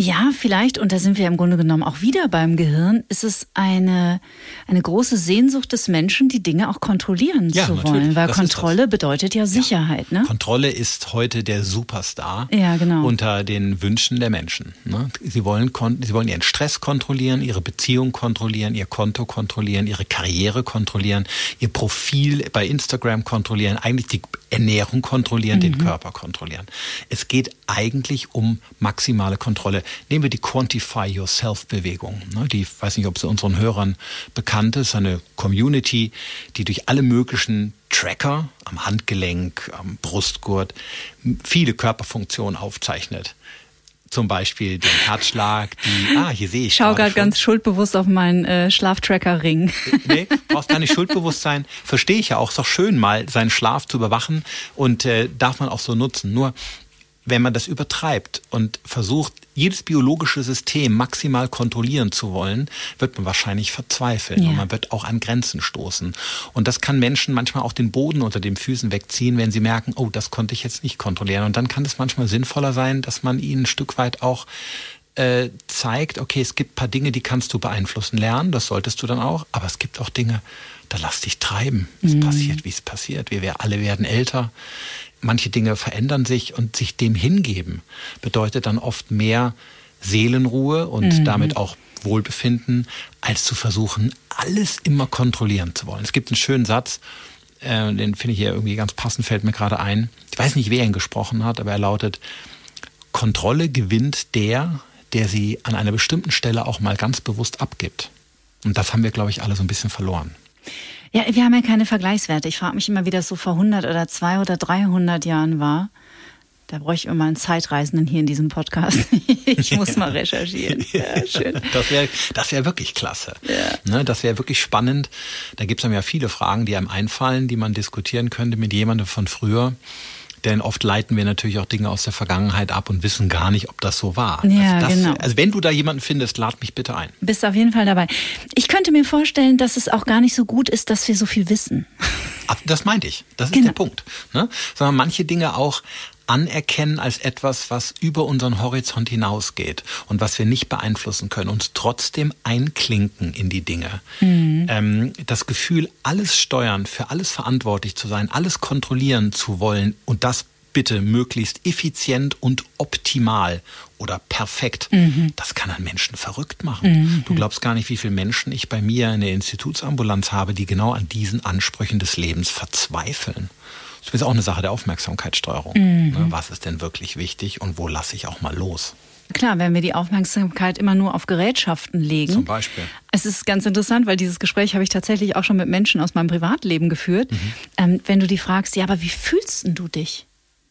[SPEAKER 3] Ja, vielleicht, und da sind wir im Grunde genommen auch wieder beim Gehirn, ist es eine, eine große Sehnsucht des Menschen, die Dinge auch kontrollieren ja, zu wollen. Weil das Kontrolle bedeutet ja Sicherheit. Ja.
[SPEAKER 1] Ne? Kontrolle ist heute der Superstar
[SPEAKER 3] ja, genau.
[SPEAKER 1] unter den Wünschen der Menschen. Ne? Sie, wollen, sie wollen ihren Stress kontrollieren, ihre Beziehung kontrollieren, ihr Konto kontrollieren, ihre Karriere kontrollieren, ihr Profil bei Instagram kontrollieren, eigentlich die Ernährung kontrollieren, mhm. den Körper kontrollieren. Es geht eigentlich um maximale Kontrolle. Nehmen wir die Quantify Yourself Bewegung. Ne? Die, weiß nicht, ob sie unseren Hörern bekannt ist, eine Community, die durch alle möglichen Tracker am Handgelenk, am Brustgurt viele Körperfunktionen aufzeichnet zum Beispiel den Herzschlag, die, ah, hier sehe ich.
[SPEAKER 3] Ich schaue gerade ganz schuldbewusst auf meinen äh, Schlaftracker-Ring.
[SPEAKER 1] Nee, brauchst gar nicht schuldbewusst sein. Verstehe ich ja auch. Ist doch schön, mal seinen Schlaf zu überwachen und äh, darf man auch so nutzen. Nur wenn man das übertreibt und versucht, jedes biologische System maximal kontrollieren zu wollen, wird man wahrscheinlich verzweifeln ja. und man wird auch an Grenzen stoßen. Und das kann Menschen manchmal auch den Boden unter den Füßen wegziehen, wenn sie merken, oh, das konnte ich jetzt nicht kontrollieren. Und dann kann es manchmal sinnvoller sein, dass man ihnen ein Stück weit auch äh, zeigt, okay, es gibt ein paar Dinge, die kannst du beeinflussen lernen, das solltest du dann auch, aber es gibt auch Dinge, da lass dich treiben. Es mhm. passiert, wie es passiert. Wir, wir alle werden älter manche Dinge verändern sich und sich dem hingeben bedeutet dann oft mehr Seelenruhe und mhm. damit auch Wohlbefinden, als zu versuchen, alles immer kontrollieren zu wollen. Es gibt einen schönen Satz, äh, den finde ich hier irgendwie ganz passend, fällt mir gerade ein. Ich weiß nicht, wer ihn gesprochen hat, aber er lautet, Kontrolle gewinnt der, der sie an einer bestimmten Stelle auch mal ganz bewusst abgibt. Und das haben wir, glaube ich, alle so ein bisschen verloren.
[SPEAKER 3] Ja, wir haben ja keine Vergleichswerte. Ich frage mich immer, wie das so vor 100 oder 200 oder 300 Jahren war. Da bräuchte ich immer einen Zeitreisenden hier in diesem Podcast. ich muss mal recherchieren.
[SPEAKER 1] Ja, schön. Das wäre das wär wirklich klasse. Ja. Ne, das wäre wirklich spannend. Da gibt es dann ja viele Fragen, die einem einfallen, die man diskutieren könnte mit jemandem von früher. Denn oft leiten wir natürlich auch Dinge aus der Vergangenheit ab und wissen gar nicht, ob das so war.
[SPEAKER 3] Ja,
[SPEAKER 1] also, das,
[SPEAKER 3] genau.
[SPEAKER 1] also wenn du da jemanden findest, lad mich bitte ein.
[SPEAKER 3] Bist auf jeden Fall dabei. Ich könnte mir vorstellen, dass es auch gar nicht so gut ist, dass wir so viel wissen.
[SPEAKER 1] Das meinte ich. Das ist genau. der Punkt. Ne? Sondern manche Dinge auch anerkennen als etwas, was über unseren Horizont hinausgeht und was wir nicht beeinflussen können, uns trotzdem einklinken in die Dinge. Mhm. Ähm, das Gefühl, alles steuern, für alles verantwortlich zu sein, alles kontrollieren zu wollen und das bitte möglichst effizient und optimal oder perfekt. Mhm. Das kann einen Menschen verrückt machen. Mhm. Du glaubst gar nicht, wie viele Menschen ich bei mir in der Institutsambulanz habe, die genau an diesen Ansprüchen des Lebens verzweifeln. Das ist auch eine Sache der Aufmerksamkeitssteuerung. Mhm. Ne, was ist denn wirklich wichtig und wo lasse ich auch mal los?
[SPEAKER 3] Klar, wenn wir die Aufmerksamkeit immer nur auf Gerätschaften legen.
[SPEAKER 1] Zum Beispiel.
[SPEAKER 3] Es ist ganz interessant, weil dieses Gespräch habe ich tatsächlich auch schon mit Menschen aus meinem Privatleben geführt. Mhm. Ähm, wenn du die fragst, ja, aber wie fühlst du dich?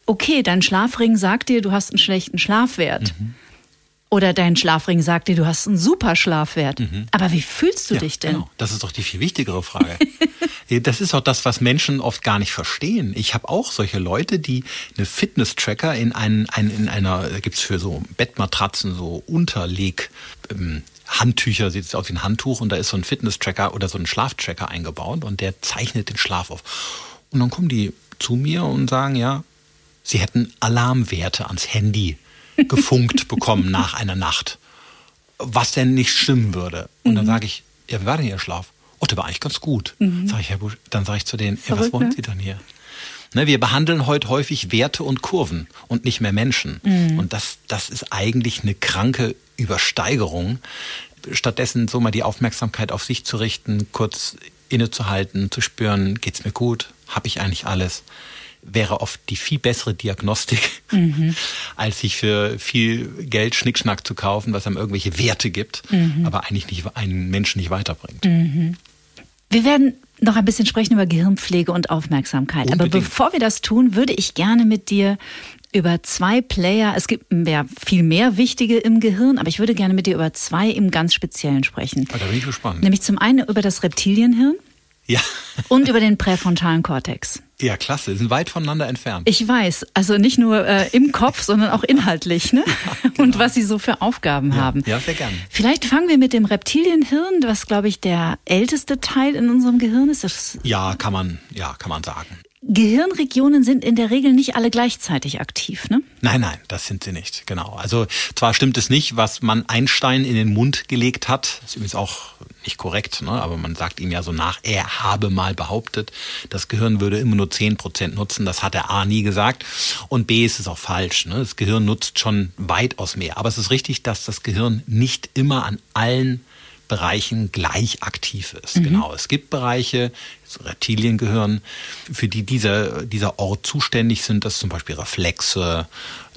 [SPEAKER 3] Okay, dein Schlafring sagt dir, du hast einen schlechten Schlafwert. Mhm. Oder dein Schlafring sagt dir, du hast einen super Schlafwert. Mhm. Aber wie fühlst du ja, dich denn? Genau.
[SPEAKER 1] Das ist doch die viel wichtigere Frage. das ist auch das, was Menschen oft gar nicht verstehen. Ich habe auch solche Leute, die eine Fitness-Tracker in, einen, ein, in einer, da gibt's für so Bettmatratzen so Unterleg. Ähm, Handtücher, sieht es aus wie ein Handtuch und da ist so ein Fitness-Tracker oder so ein Schlaftracker eingebaut und der zeichnet den Schlaf auf. Und dann kommen die zu mir und sagen, ja, sie hätten Alarmwerte ans Handy gefunkt bekommen nach einer Nacht, was denn nicht stimmen würde. Und dann mhm. sage ich, ja, wie war denn Ihr Schlaf? Oh, der war eigentlich ganz gut. Mhm. Sag ich, Herr Busch, dann sage ich zu denen, ja, was wollen ne? Sie dann hier? Ne, wir behandeln heute häufig Werte und Kurven und nicht mehr Menschen. Mhm. Und das, das ist eigentlich eine kranke Übersteigerung. Stattdessen so mal die Aufmerksamkeit auf sich zu richten, kurz innezuhalten, zu spüren, geht's mir gut? Habe ich eigentlich alles? Wäre oft die viel bessere Diagnostik, mhm. als sich für viel Geld Schnickschnack zu kaufen, was einem irgendwelche Werte gibt, mhm. aber eigentlich nicht, einen Menschen nicht weiterbringt.
[SPEAKER 3] Mhm. Wir werden noch ein bisschen sprechen über Gehirnpflege und Aufmerksamkeit. Unbedingt. Aber bevor wir das tun, würde ich gerne mit dir über zwei Player, es gibt ja viel mehr wichtige im Gehirn, aber ich würde gerne mit dir über zwei im ganz Speziellen sprechen.
[SPEAKER 1] Ah, da bin ich gespannt.
[SPEAKER 3] Nämlich zum einen über das Reptilienhirn
[SPEAKER 1] ja.
[SPEAKER 3] Und über den präfrontalen Kortex.
[SPEAKER 1] Ja, klasse. Sie sind weit voneinander entfernt.
[SPEAKER 3] Ich weiß. Also nicht nur äh, im Kopf, sondern auch inhaltlich. Ne? Ja, genau. Und was sie so für Aufgaben
[SPEAKER 1] ja,
[SPEAKER 3] haben.
[SPEAKER 1] Ja, sehr gerne.
[SPEAKER 3] Vielleicht fangen wir mit dem Reptilienhirn, was, glaube ich, der älteste Teil in unserem Gehirn ist. Das
[SPEAKER 1] ja, kann man, ja, kann man sagen.
[SPEAKER 3] Gehirnregionen sind in der Regel nicht alle gleichzeitig aktiv, ne?
[SPEAKER 1] Nein, nein, das sind sie nicht, genau. Also zwar stimmt es nicht, was man Einstein in den Mund gelegt hat, ist übrigens auch nicht korrekt, ne? aber man sagt ihm ja so nach, er habe mal behauptet, das Gehirn würde immer nur zehn Prozent nutzen, das hat er A nie gesagt und B ist es auch falsch. Ne? Das Gehirn nutzt schon weitaus mehr, aber es ist richtig, dass das Gehirn nicht immer an allen Bereichen gleich aktiv ist. Mhm. Genau. Es gibt Bereiche, das Reptiliengehirn, für die dieser, dieser Ort zuständig sind, das zum Beispiel Reflexe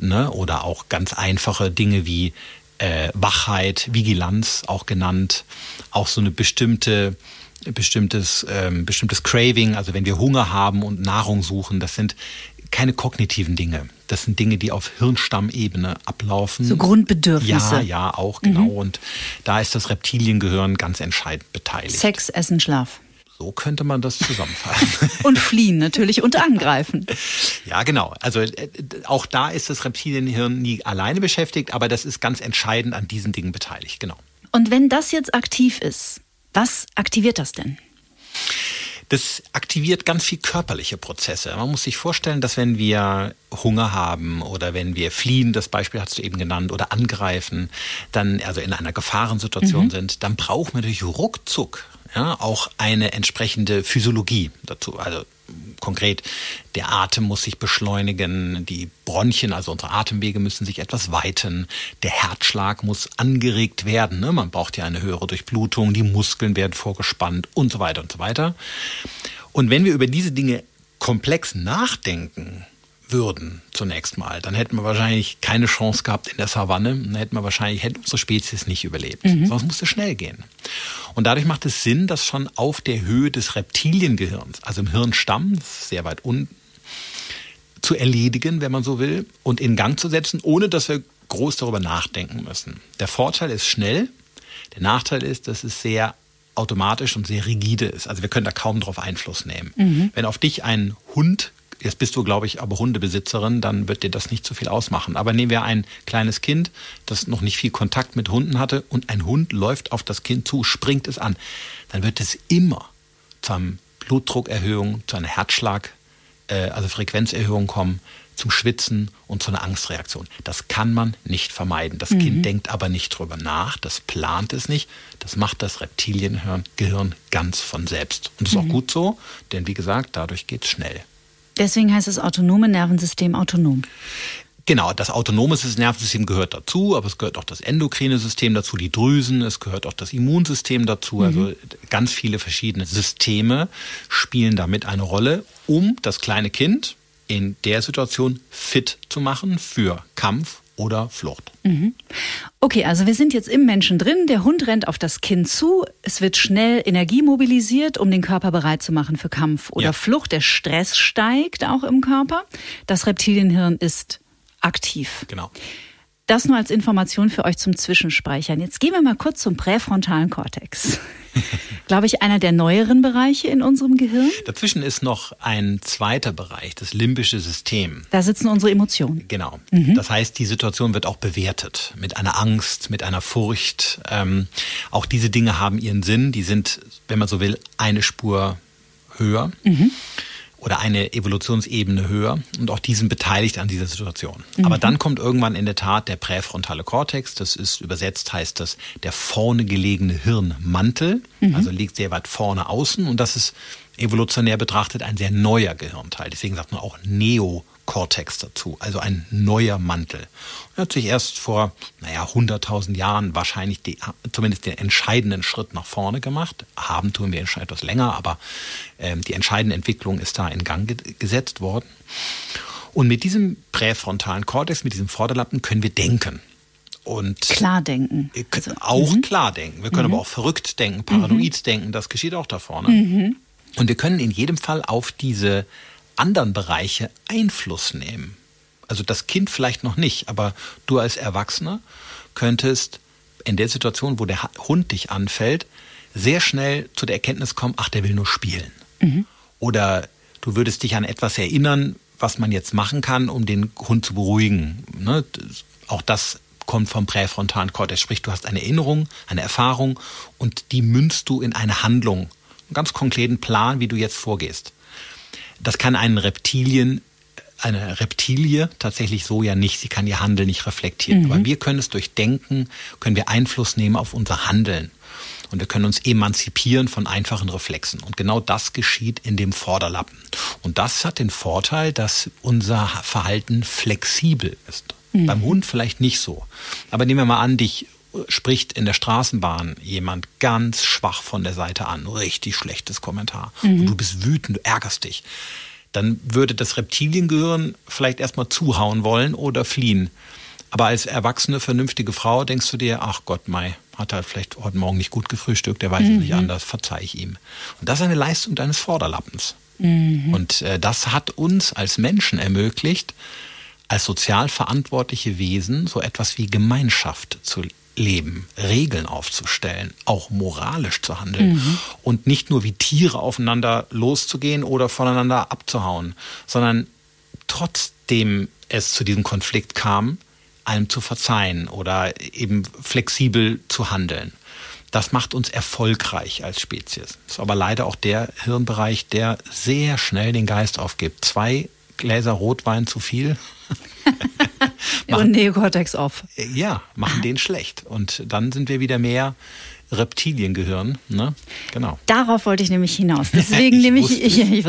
[SPEAKER 1] ne, oder auch ganz einfache Dinge wie äh, Wachheit, Vigilanz auch genannt, auch so eine bestimmte bestimmtes ähm, bestimmtes Craving, also wenn wir Hunger haben und Nahrung suchen, das sind keine kognitiven Dinge. Das sind Dinge, die auf Hirnstammebene ablaufen.
[SPEAKER 3] So Grundbedürfnisse.
[SPEAKER 1] Ja, ja, auch genau. Mhm. Und da ist das Reptiliengehirn ganz entscheidend beteiligt.
[SPEAKER 3] Sex, Essen, Schlaf.
[SPEAKER 1] So könnte man das zusammenfassen.
[SPEAKER 3] und fliehen natürlich und angreifen.
[SPEAKER 1] Ja, genau. Also äh, auch da ist das Reptilienhirn nie alleine beschäftigt, aber das ist ganz entscheidend an diesen Dingen beteiligt, genau.
[SPEAKER 3] Und wenn das jetzt aktiv ist, was aktiviert das denn?
[SPEAKER 1] Das aktiviert ganz viel körperliche Prozesse. Man muss sich vorstellen, dass wenn wir Hunger haben oder wenn wir fliehen, das Beispiel hast du eben genannt, oder angreifen, dann also in einer Gefahrensituation mhm. sind, dann brauchen wir natürlich ruckzuck ja, auch eine entsprechende Physiologie dazu. Also konkret, der Atem muss sich beschleunigen, die Bronchien, also unsere Atemwege müssen sich etwas weiten, der Herzschlag muss angeregt werden, ne? man braucht ja eine höhere Durchblutung, die Muskeln werden vorgespannt und so weiter und so weiter. Und wenn wir über diese Dinge komplex nachdenken, würden zunächst mal, dann hätten wir wahrscheinlich keine Chance gehabt in der Savanne. Dann hätten wir wahrscheinlich, hätte unsere Spezies nicht überlebt. Mhm. Sonst musste schnell gehen. Und dadurch macht es Sinn, das schon auf der Höhe des Reptiliengehirns, also im Hirnstamm, sehr weit unten, zu erledigen, wenn man so will, und in Gang zu setzen, ohne dass wir groß darüber nachdenken müssen. Der Vorteil ist schnell. Der Nachteil ist, dass es sehr automatisch und sehr rigide ist. Also wir können da kaum drauf Einfluss nehmen. Mhm. Wenn auf dich ein Hund Jetzt bist du, glaube ich, aber Hundebesitzerin, dann wird dir das nicht so viel ausmachen. Aber nehmen wir ein kleines Kind, das noch nicht viel Kontakt mit Hunden hatte und ein Hund läuft auf das Kind zu, springt es an, dann wird es immer zu einer Blutdruckerhöhung, zu einer Herzschlag, äh, also Frequenzerhöhung kommen, zum Schwitzen und zu einer Angstreaktion. Das kann man nicht vermeiden. Das mhm. Kind denkt aber nicht drüber nach, das plant es nicht. Das macht das Reptiliengehirn ganz von selbst. Und das ist mhm. auch gut so, denn wie gesagt, dadurch geht es schnell.
[SPEAKER 3] Deswegen heißt das autonome Nervensystem autonom.
[SPEAKER 1] Genau, das autonome Nervensystem gehört dazu, aber es gehört auch das endokrine System dazu, die Drüsen, es gehört auch das Immunsystem dazu. Mhm. Also ganz viele verschiedene Systeme spielen damit eine Rolle, um das kleine Kind in der Situation fit zu machen für Kampf oder Flucht. Mhm.
[SPEAKER 3] Okay, also wir sind jetzt im Menschen drin. Der Hund rennt auf das Kind zu. Es wird schnell Energie mobilisiert, um den Körper bereit zu machen für Kampf oder ja. Flucht. Der Stress steigt auch im Körper. Das Reptilienhirn ist aktiv.
[SPEAKER 1] Genau.
[SPEAKER 3] Das nur als Information für euch zum Zwischenspeichern. Jetzt gehen wir mal kurz zum präfrontalen Kortex. Glaube ich, einer der neueren Bereiche in unserem Gehirn.
[SPEAKER 1] Dazwischen ist noch ein zweiter Bereich, das limbische System.
[SPEAKER 3] Da sitzen unsere Emotionen.
[SPEAKER 1] Genau. Mhm. Das heißt, die Situation wird auch bewertet mit einer Angst, mit einer Furcht. Ähm, auch diese Dinge haben ihren Sinn. Die sind, wenn man so will, eine Spur höher. Mhm oder eine Evolutionsebene höher und auch diesen beteiligt an dieser Situation. Mhm. Aber dann kommt irgendwann in der Tat der präfrontale Kortex, das ist übersetzt heißt das der vorne gelegene Hirnmantel, mhm. also liegt sehr weit vorne außen und das ist evolutionär betrachtet ein sehr neuer Gehirnteil. Deswegen sagt man auch Neo Cortex dazu, also ein neuer Mantel. Er hat sich erst vor, naja, 100.000 Jahren wahrscheinlich die, zumindest den entscheidenden Schritt nach vorne gemacht. Haben tun wir schon etwas länger, aber äh, die entscheidende Entwicklung ist da in Gang ge gesetzt worden. Und mit diesem präfrontalen Kortex, mit diesem Vorderlappen können wir denken. Und
[SPEAKER 3] klar denken.
[SPEAKER 1] Also, auch mhm. klar denken. Wir können mhm. aber auch verrückt denken, paranoid mhm. denken. Das geschieht auch da vorne. Mhm. Und wir können in jedem Fall auf diese anderen Bereiche Einfluss nehmen. Also das Kind vielleicht noch nicht, aber du als Erwachsener könntest in der Situation, wo der Hund dich anfällt, sehr schnell zu der Erkenntnis kommen, ach, der will nur spielen. Mhm. Oder du würdest dich an etwas erinnern, was man jetzt machen kann, um den Hund zu beruhigen. Ne? Auch das kommt vom präfrontalen Kortex. Sprich, du hast eine Erinnerung, eine Erfahrung und die münzt du in eine Handlung. Einen ganz konkreten Plan, wie du jetzt vorgehst. Das kann einen Reptilien eine Reptilie tatsächlich so ja nicht. Sie kann ihr Handeln nicht reflektieren. Mhm. Aber wir können es durch Denken, können wir Einfluss nehmen auf unser Handeln. Und wir können uns emanzipieren von einfachen Reflexen. Und genau das geschieht in dem Vorderlappen. Und das hat den Vorteil, dass unser Verhalten flexibel ist. Mhm. Beim Hund vielleicht nicht so. Aber nehmen wir mal an, dich spricht in der Straßenbahn jemand ganz schwach von der Seite an, richtig schlechtes Kommentar. Mhm. Und du bist wütend, du ärgerst dich. Dann würde das Reptiliengehirn vielleicht erstmal zuhauen wollen oder fliehen. Aber als erwachsene, vernünftige Frau denkst du dir, ach Gott, Mai, hat er vielleicht heute Morgen nicht gut gefrühstückt, der weiß mhm. es nicht anders, verzeih ich ihm. Und das ist eine Leistung deines Vorderlappens. Mhm. Und äh, das hat uns als Menschen ermöglicht, als sozial verantwortliche Wesen so etwas wie Gemeinschaft zu leben, Regeln aufzustellen, auch moralisch zu handeln mhm. und nicht nur wie Tiere aufeinander loszugehen oder voneinander abzuhauen, sondern trotzdem es zu diesem Konflikt kam, einem zu verzeihen oder eben flexibel zu handeln. Das macht uns erfolgreich als Spezies. Das ist aber leider auch der Hirnbereich, der sehr schnell den Geist aufgibt. Zwei Gläser Rotwein zu viel
[SPEAKER 3] machen, Und Neokortex off.
[SPEAKER 1] Ja, machen den schlecht. Und dann sind wir wieder mehr Reptiliengehirn. Ne? Genau.
[SPEAKER 3] Darauf wollte ich nämlich hinaus. Deswegen ich nehme ich, ich, ich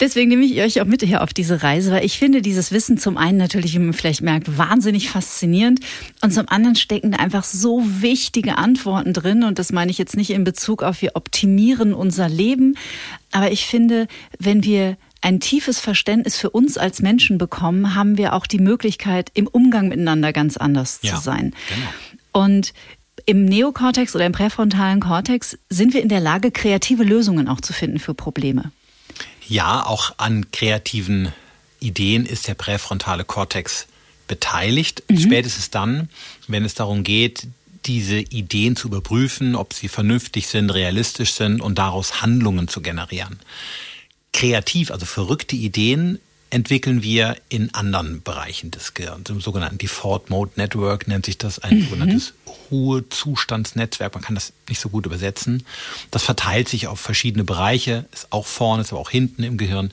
[SPEAKER 3] deswegen nehme ich euch auch mit hier auf diese Reise, weil ich finde dieses Wissen zum einen natürlich, wie man vielleicht merkt, wahnsinnig faszinierend und zum anderen stecken da einfach so wichtige Antworten drin und das meine ich jetzt nicht in Bezug auf wir optimieren unser Leben, aber ich finde, wenn wir ein tiefes Verständnis für uns als Menschen bekommen, haben wir auch die Möglichkeit, im Umgang miteinander ganz anders ja, zu sein. Genau. Und im Neokortex oder im präfrontalen Kortex sind wir in der Lage, kreative Lösungen auch zu finden für Probleme.
[SPEAKER 1] Ja, auch an kreativen Ideen ist der präfrontale Kortex beteiligt. Mhm. Spätestens dann, wenn es darum geht, diese Ideen zu überprüfen, ob sie vernünftig sind, realistisch sind und daraus Handlungen zu generieren. Kreativ, also verrückte Ideen entwickeln wir in anderen Bereichen des Gehirns. Im sogenannten Default Mode Network nennt sich das ein mhm. sogenanntes Ruhezustandsnetzwerk. Man kann das nicht so gut übersetzen. Das verteilt sich auf verschiedene Bereiche, ist auch vorne, ist aber auch hinten im Gehirn.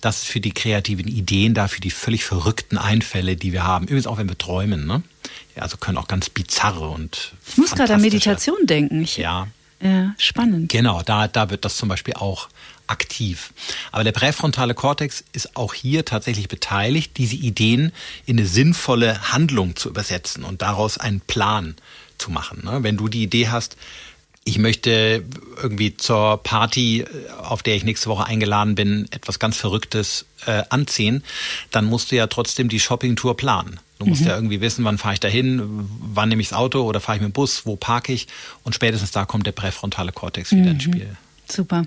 [SPEAKER 1] Das ist für die kreativen Ideen da, für die völlig verrückten Einfälle, die wir haben. Übrigens auch, wenn wir träumen. Ne? Ja, also können auch ganz bizarre und
[SPEAKER 3] Ich muss gerade an Meditation denken. Ich,
[SPEAKER 1] ja.
[SPEAKER 3] Ja, spannend.
[SPEAKER 1] Genau, da, da wird das zum Beispiel auch aktiv. Aber der präfrontale Kortex ist auch hier tatsächlich beteiligt, diese Ideen in eine sinnvolle Handlung zu übersetzen und daraus einen Plan zu machen. Ne? Wenn du die Idee hast, ich möchte irgendwie zur Party, auf der ich nächste Woche eingeladen bin, etwas ganz Verrücktes äh, anziehen, dann musst du ja trotzdem die Shoppingtour planen. Du musst mhm. ja irgendwie wissen, wann fahre ich dahin, wann nehme ich das Auto oder fahre ich mit dem Bus, wo parke ich. Und spätestens da kommt der präfrontale Kortex wieder mhm. ins Spiel.
[SPEAKER 3] Super.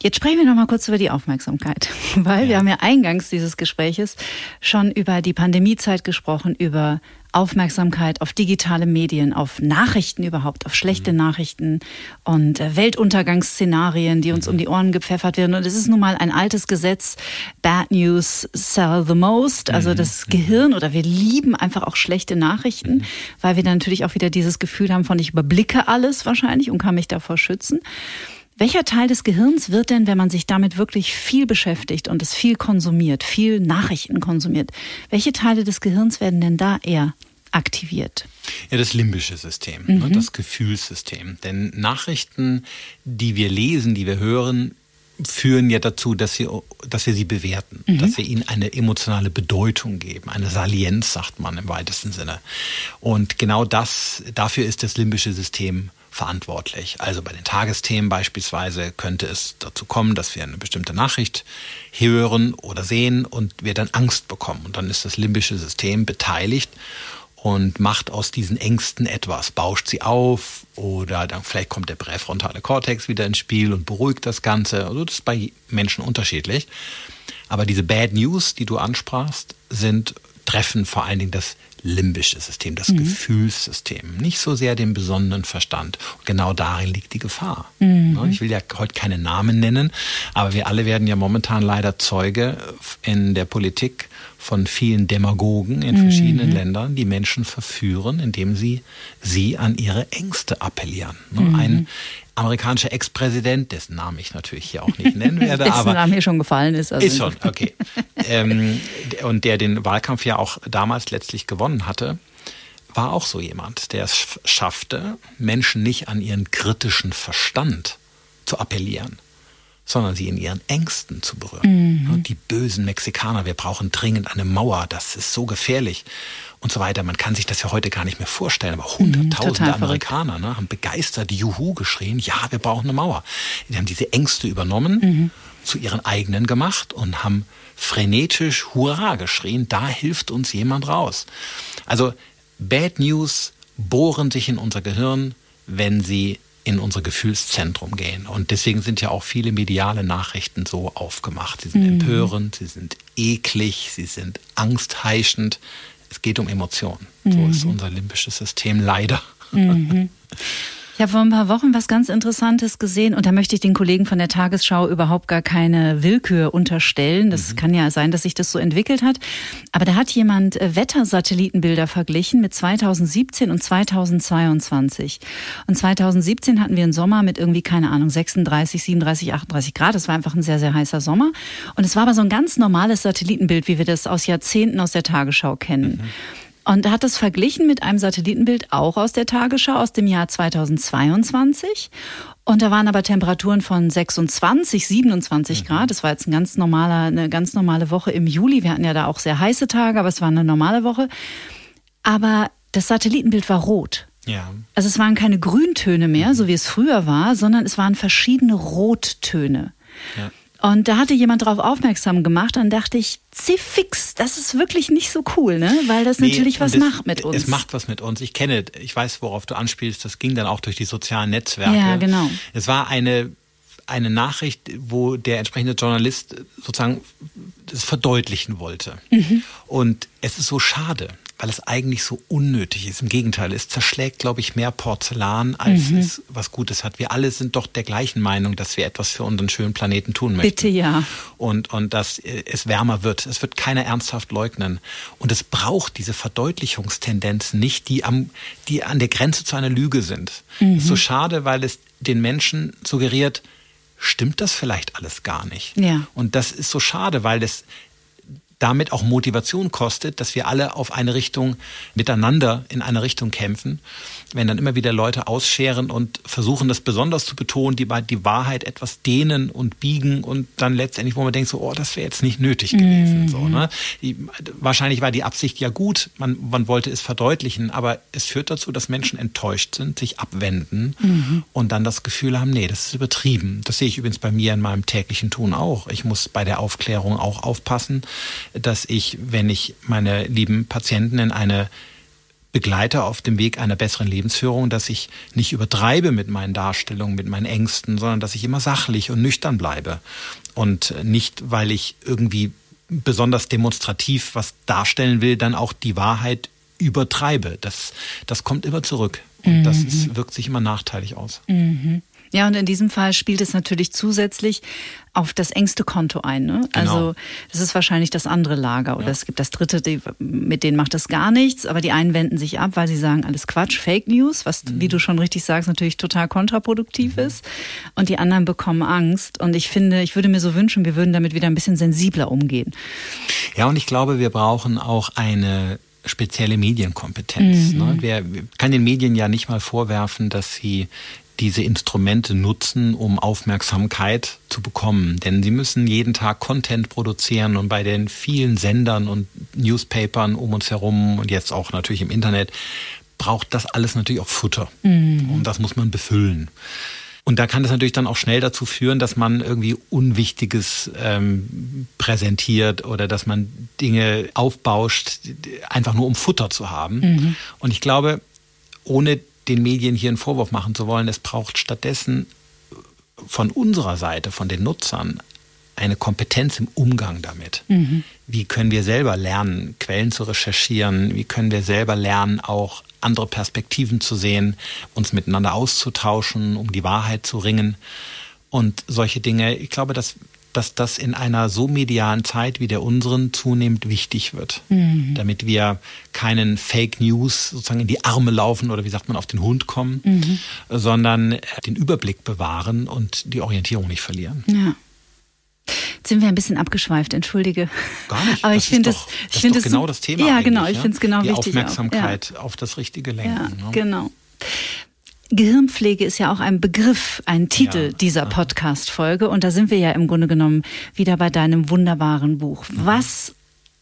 [SPEAKER 3] Jetzt sprechen wir noch mal kurz über die Aufmerksamkeit, weil ja. wir haben ja eingangs dieses Gespräches schon über die Pandemiezeit gesprochen, über Aufmerksamkeit auf digitale Medien, auf Nachrichten überhaupt, auf schlechte mhm. Nachrichten und äh, Weltuntergangsszenarien, die uns mhm. um die Ohren gepfeffert werden. Und es ist nun mal ein altes Gesetz, Bad News sell the most, also mhm. das mhm. Gehirn oder wir lieben einfach auch schlechte Nachrichten, mhm. weil wir dann natürlich auch wieder dieses Gefühl haben von ich überblicke alles wahrscheinlich und kann mich davor schützen. Welcher Teil des Gehirns wird denn, wenn man sich damit wirklich viel beschäftigt und es viel konsumiert, viel Nachrichten konsumiert, welche Teile des Gehirns werden denn da eher aktiviert?
[SPEAKER 1] Ja, das limbische System, ne, mhm. das Gefühlssystem. Denn Nachrichten, die wir lesen, die wir hören, führen ja dazu, dass, sie, dass wir sie bewerten, mhm. dass wir ihnen eine emotionale Bedeutung geben, eine Salienz, sagt man im weitesten Sinne. Und genau das, dafür ist das limbische System verantwortlich. Also bei den Tagesthemen beispielsweise könnte es dazu kommen, dass wir eine bestimmte Nachricht hören oder sehen und wir dann Angst bekommen. Und dann ist das limbische System beteiligt und macht aus diesen Ängsten etwas, bauscht sie auf oder dann vielleicht kommt der präfrontale Kortex wieder ins Spiel und beruhigt das Ganze. Also das ist bei Menschen unterschiedlich. Aber diese Bad News, die du ansprachst, sind treffen vor allen Dingen das limbische System, das mhm. Gefühlssystem, nicht so sehr den besonderen Verstand. Und genau darin liegt die Gefahr. Mhm. Ne, ich will ja heute keine Namen nennen, aber wir alle werden ja momentan leider Zeuge in der Politik von vielen Demagogen in verschiedenen mhm. Ländern, die Menschen verführen, indem sie sie an ihre Ängste appellieren. Ne, mhm. Ein amerikanischer Ex-Präsident, dessen Namen ich natürlich hier auch nicht nennen werde,
[SPEAKER 3] dessen
[SPEAKER 1] aber
[SPEAKER 3] Name hier schon gefallen ist.
[SPEAKER 1] Also ist schon, okay. ähm, und der den Wahlkampf ja auch damals letztlich gewonnen hatte, war auch so jemand, der es schaffte, Menschen nicht an ihren kritischen Verstand zu appellieren, sondern sie in ihren Ängsten zu berühren. Mhm. Die bösen Mexikaner, wir brauchen dringend eine Mauer, das ist so gefährlich und so weiter. Man kann sich das ja heute gar nicht mehr vorstellen, aber mhm, hunderttausende mhm, Amerikaner ne, haben begeistert Juhu geschrien, ja, wir brauchen eine Mauer. Die haben diese Ängste übernommen, mhm. zu ihren eigenen gemacht und haben frenetisch Hurra geschrien, da hilft uns jemand raus. Also Bad News bohren sich in unser Gehirn, wenn sie in unser Gefühlszentrum gehen. Und deswegen sind ja auch viele mediale Nachrichten so aufgemacht. Sie sind mhm. empörend, sie sind eklig, sie sind angstheischend, es geht um Emotionen. Mhm. So ist unser limbisches System leider. Mhm.
[SPEAKER 3] Ich habe vor ein paar Wochen was ganz Interessantes gesehen und da möchte ich den Kollegen von der Tagesschau überhaupt gar keine Willkür unterstellen. Das mhm. kann ja sein, dass sich das so entwickelt hat. Aber da hat jemand äh, Wettersatellitenbilder verglichen mit 2017 und 2022. Und 2017 hatten wir einen Sommer mit irgendwie, keine Ahnung, 36, 37, 38 Grad. Das war einfach ein sehr, sehr heißer Sommer. Und es war aber so ein ganz normales Satellitenbild, wie wir das aus Jahrzehnten aus der Tagesschau kennen. Mhm. Und hat das verglichen mit einem Satellitenbild auch aus der Tagesschau aus dem Jahr 2022. Und da waren aber Temperaturen von 26, 27 mhm. Grad. Das war jetzt ein ganz normaler, eine ganz normale Woche im Juli. Wir hatten ja da auch sehr heiße Tage, aber es war eine normale Woche. Aber das Satellitenbild war rot.
[SPEAKER 1] Ja.
[SPEAKER 3] Also es waren keine Grüntöne mehr, so wie es früher war, sondern es waren verschiedene Rottöne. Ja. Und da hatte jemand darauf aufmerksam gemacht und dachte ich, fix, das ist wirklich nicht so cool, ne? Weil das nee, natürlich was
[SPEAKER 1] es,
[SPEAKER 3] macht mit uns.
[SPEAKER 1] Es macht was mit uns. Ich kenne, ich weiß, worauf du anspielst. Das ging dann auch durch die sozialen Netzwerke.
[SPEAKER 3] Ja, genau.
[SPEAKER 1] Es war eine eine Nachricht, wo der entsprechende Journalist sozusagen das verdeutlichen wollte. Mhm. Und es ist so schade weil es eigentlich so unnötig ist. Im Gegenteil, es zerschlägt, glaube ich, mehr Porzellan, als mhm. es was Gutes hat. Wir alle sind doch der gleichen Meinung, dass wir etwas für unseren schönen Planeten tun möchten.
[SPEAKER 3] Bitte ja.
[SPEAKER 1] Und, und dass äh, es wärmer wird. Es wird keiner ernsthaft leugnen. Und es braucht diese Verdeutlichungstendenzen nicht, die, am, die an der Grenze zu einer Lüge sind. Mhm. ist so schade, weil es den Menschen suggeriert, stimmt das vielleicht alles gar nicht.
[SPEAKER 3] Ja.
[SPEAKER 1] Und das ist so schade, weil das damit auch Motivation kostet, dass wir alle auf eine Richtung miteinander in eine Richtung kämpfen. Wenn dann immer wieder Leute ausscheren und versuchen, das besonders zu betonen, die, die Wahrheit etwas dehnen und biegen und dann letztendlich, wo man denkt, so, oh, das wäre jetzt nicht nötig gewesen. Mhm. So, ne? Die, wahrscheinlich war die Absicht ja gut, man, man wollte es verdeutlichen, aber es führt dazu, dass Menschen enttäuscht sind, sich abwenden mhm. und dann das Gefühl haben, nee, das ist übertrieben. Das sehe ich übrigens bei mir in meinem täglichen Tun auch. Ich muss bei der Aufklärung auch aufpassen dass ich, wenn ich meine lieben Patienten in eine begleite auf dem Weg einer besseren Lebensführung, dass ich nicht übertreibe mit meinen Darstellungen, mit meinen Ängsten, sondern dass ich immer sachlich und nüchtern bleibe. Und nicht, weil ich irgendwie besonders demonstrativ was darstellen will, dann auch die Wahrheit übertreibe. Das, das kommt immer zurück. Und mhm. das ist, wirkt sich immer nachteilig aus.
[SPEAKER 3] Mhm. Ja, und in diesem Fall spielt es natürlich zusätzlich auf das engste Konto ein. Ne? Genau. Also das ist wahrscheinlich das andere Lager. Oder ja. es gibt das dritte, die, mit denen macht das gar nichts, aber die einen wenden sich ab, weil sie sagen, alles Quatsch, Fake News, was, mhm. wie du schon richtig sagst, natürlich total kontraproduktiv mhm. ist. Und die anderen bekommen Angst. Und ich finde, ich würde mir so wünschen, wir würden damit wieder ein bisschen sensibler umgehen.
[SPEAKER 1] Ja, und ich glaube, wir brauchen auch eine spezielle Medienkompetenz. Mhm. Ne? Wer kann den Medien ja nicht mal vorwerfen, dass sie diese Instrumente nutzen, um Aufmerksamkeit zu bekommen. Denn sie müssen jeden Tag Content produzieren und bei den vielen Sendern und Newspapern um uns herum und jetzt auch natürlich im Internet braucht das alles natürlich auch Futter. Mhm. Und das muss man befüllen. Und da kann das natürlich dann auch schnell dazu führen, dass man irgendwie Unwichtiges ähm, präsentiert oder dass man Dinge aufbauscht, einfach nur um Futter zu haben. Mhm. Und ich glaube, ohne den Medien hier einen Vorwurf machen zu wollen. Es braucht stattdessen von unserer Seite, von den Nutzern, eine Kompetenz im Umgang damit. Mhm. Wie können wir selber lernen, Quellen zu recherchieren? Wie können wir selber lernen, auch andere Perspektiven zu sehen, uns miteinander auszutauschen, um die Wahrheit zu ringen? Und solche Dinge, ich glaube, dass dass das in einer so medialen Zeit wie der unseren zunehmend wichtig wird, mhm. damit wir keinen Fake News sozusagen in die Arme laufen oder wie sagt man auf den Hund kommen, mhm. sondern den Überblick bewahren und die Orientierung nicht verlieren.
[SPEAKER 3] Ja. Jetzt sind wir ein bisschen abgeschweift, entschuldige.
[SPEAKER 1] Gar nicht.
[SPEAKER 3] Aber
[SPEAKER 1] das
[SPEAKER 3] ich finde
[SPEAKER 1] es, das ist doch genau das Thema.
[SPEAKER 3] Ja, genau. Ich finde es genau
[SPEAKER 1] die
[SPEAKER 3] wichtig.
[SPEAKER 1] Die Aufmerksamkeit ja. auf das Richtige lenken. Ja,
[SPEAKER 3] ne? genau. Gehirnpflege ist ja auch ein Begriff, ein Titel ja. dieser Podcast-Folge. Und da sind wir ja im Grunde genommen wieder bei deinem wunderbaren Buch. Mhm. Was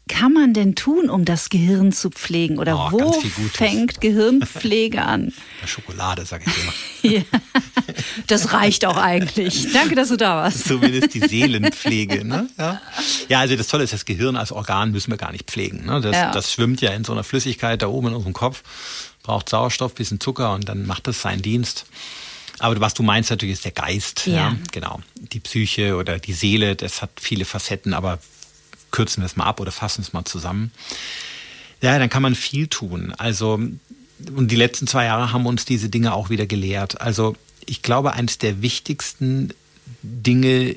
[SPEAKER 3] kann man denn tun, um das Gehirn zu pflegen? Oder oh, wo fängt Gehirnpflege an?
[SPEAKER 1] Schokolade, sage ich immer.
[SPEAKER 3] ja, das reicht auch eigentlich. Danke, dass du da warst.
[SPEAKER 1] Zumindest die Seelenpflege. Ne? Ja. ja, also das Tolle ist, das Gehirn als Organ müssen wir gar nicht pflegen. Ne? Das, ja. das schwimmt ja in so einer Flüssigkeit da oben in unserem Kopf braucht Sauerstoff, bisschen Zucker und dann macht das seinen Dienst. Aber was du meinst natürlich ist der Geist, ja. ja. genau. Die Psyche oder die Seele, das hat viele Facetten, aber kürzen wir es mal ab oder fassen es mal zusammen. Ja, dann kann man viel tun. Also, und die letzten zwei Jahre haben uns diese Dinge auch wieder gelehrt. Also, ich glaube, eines der wichtigsten Dinge,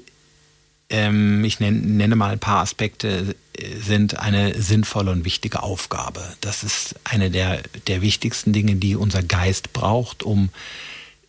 [SPEAKER 1] ähm, ich nenne, nenne mal ein paar Aspekte, sind eine sinnvolle und wichtige Aufgabe. Das ist eine der, der wichtigsten Dinge, die unser Geist braucht, um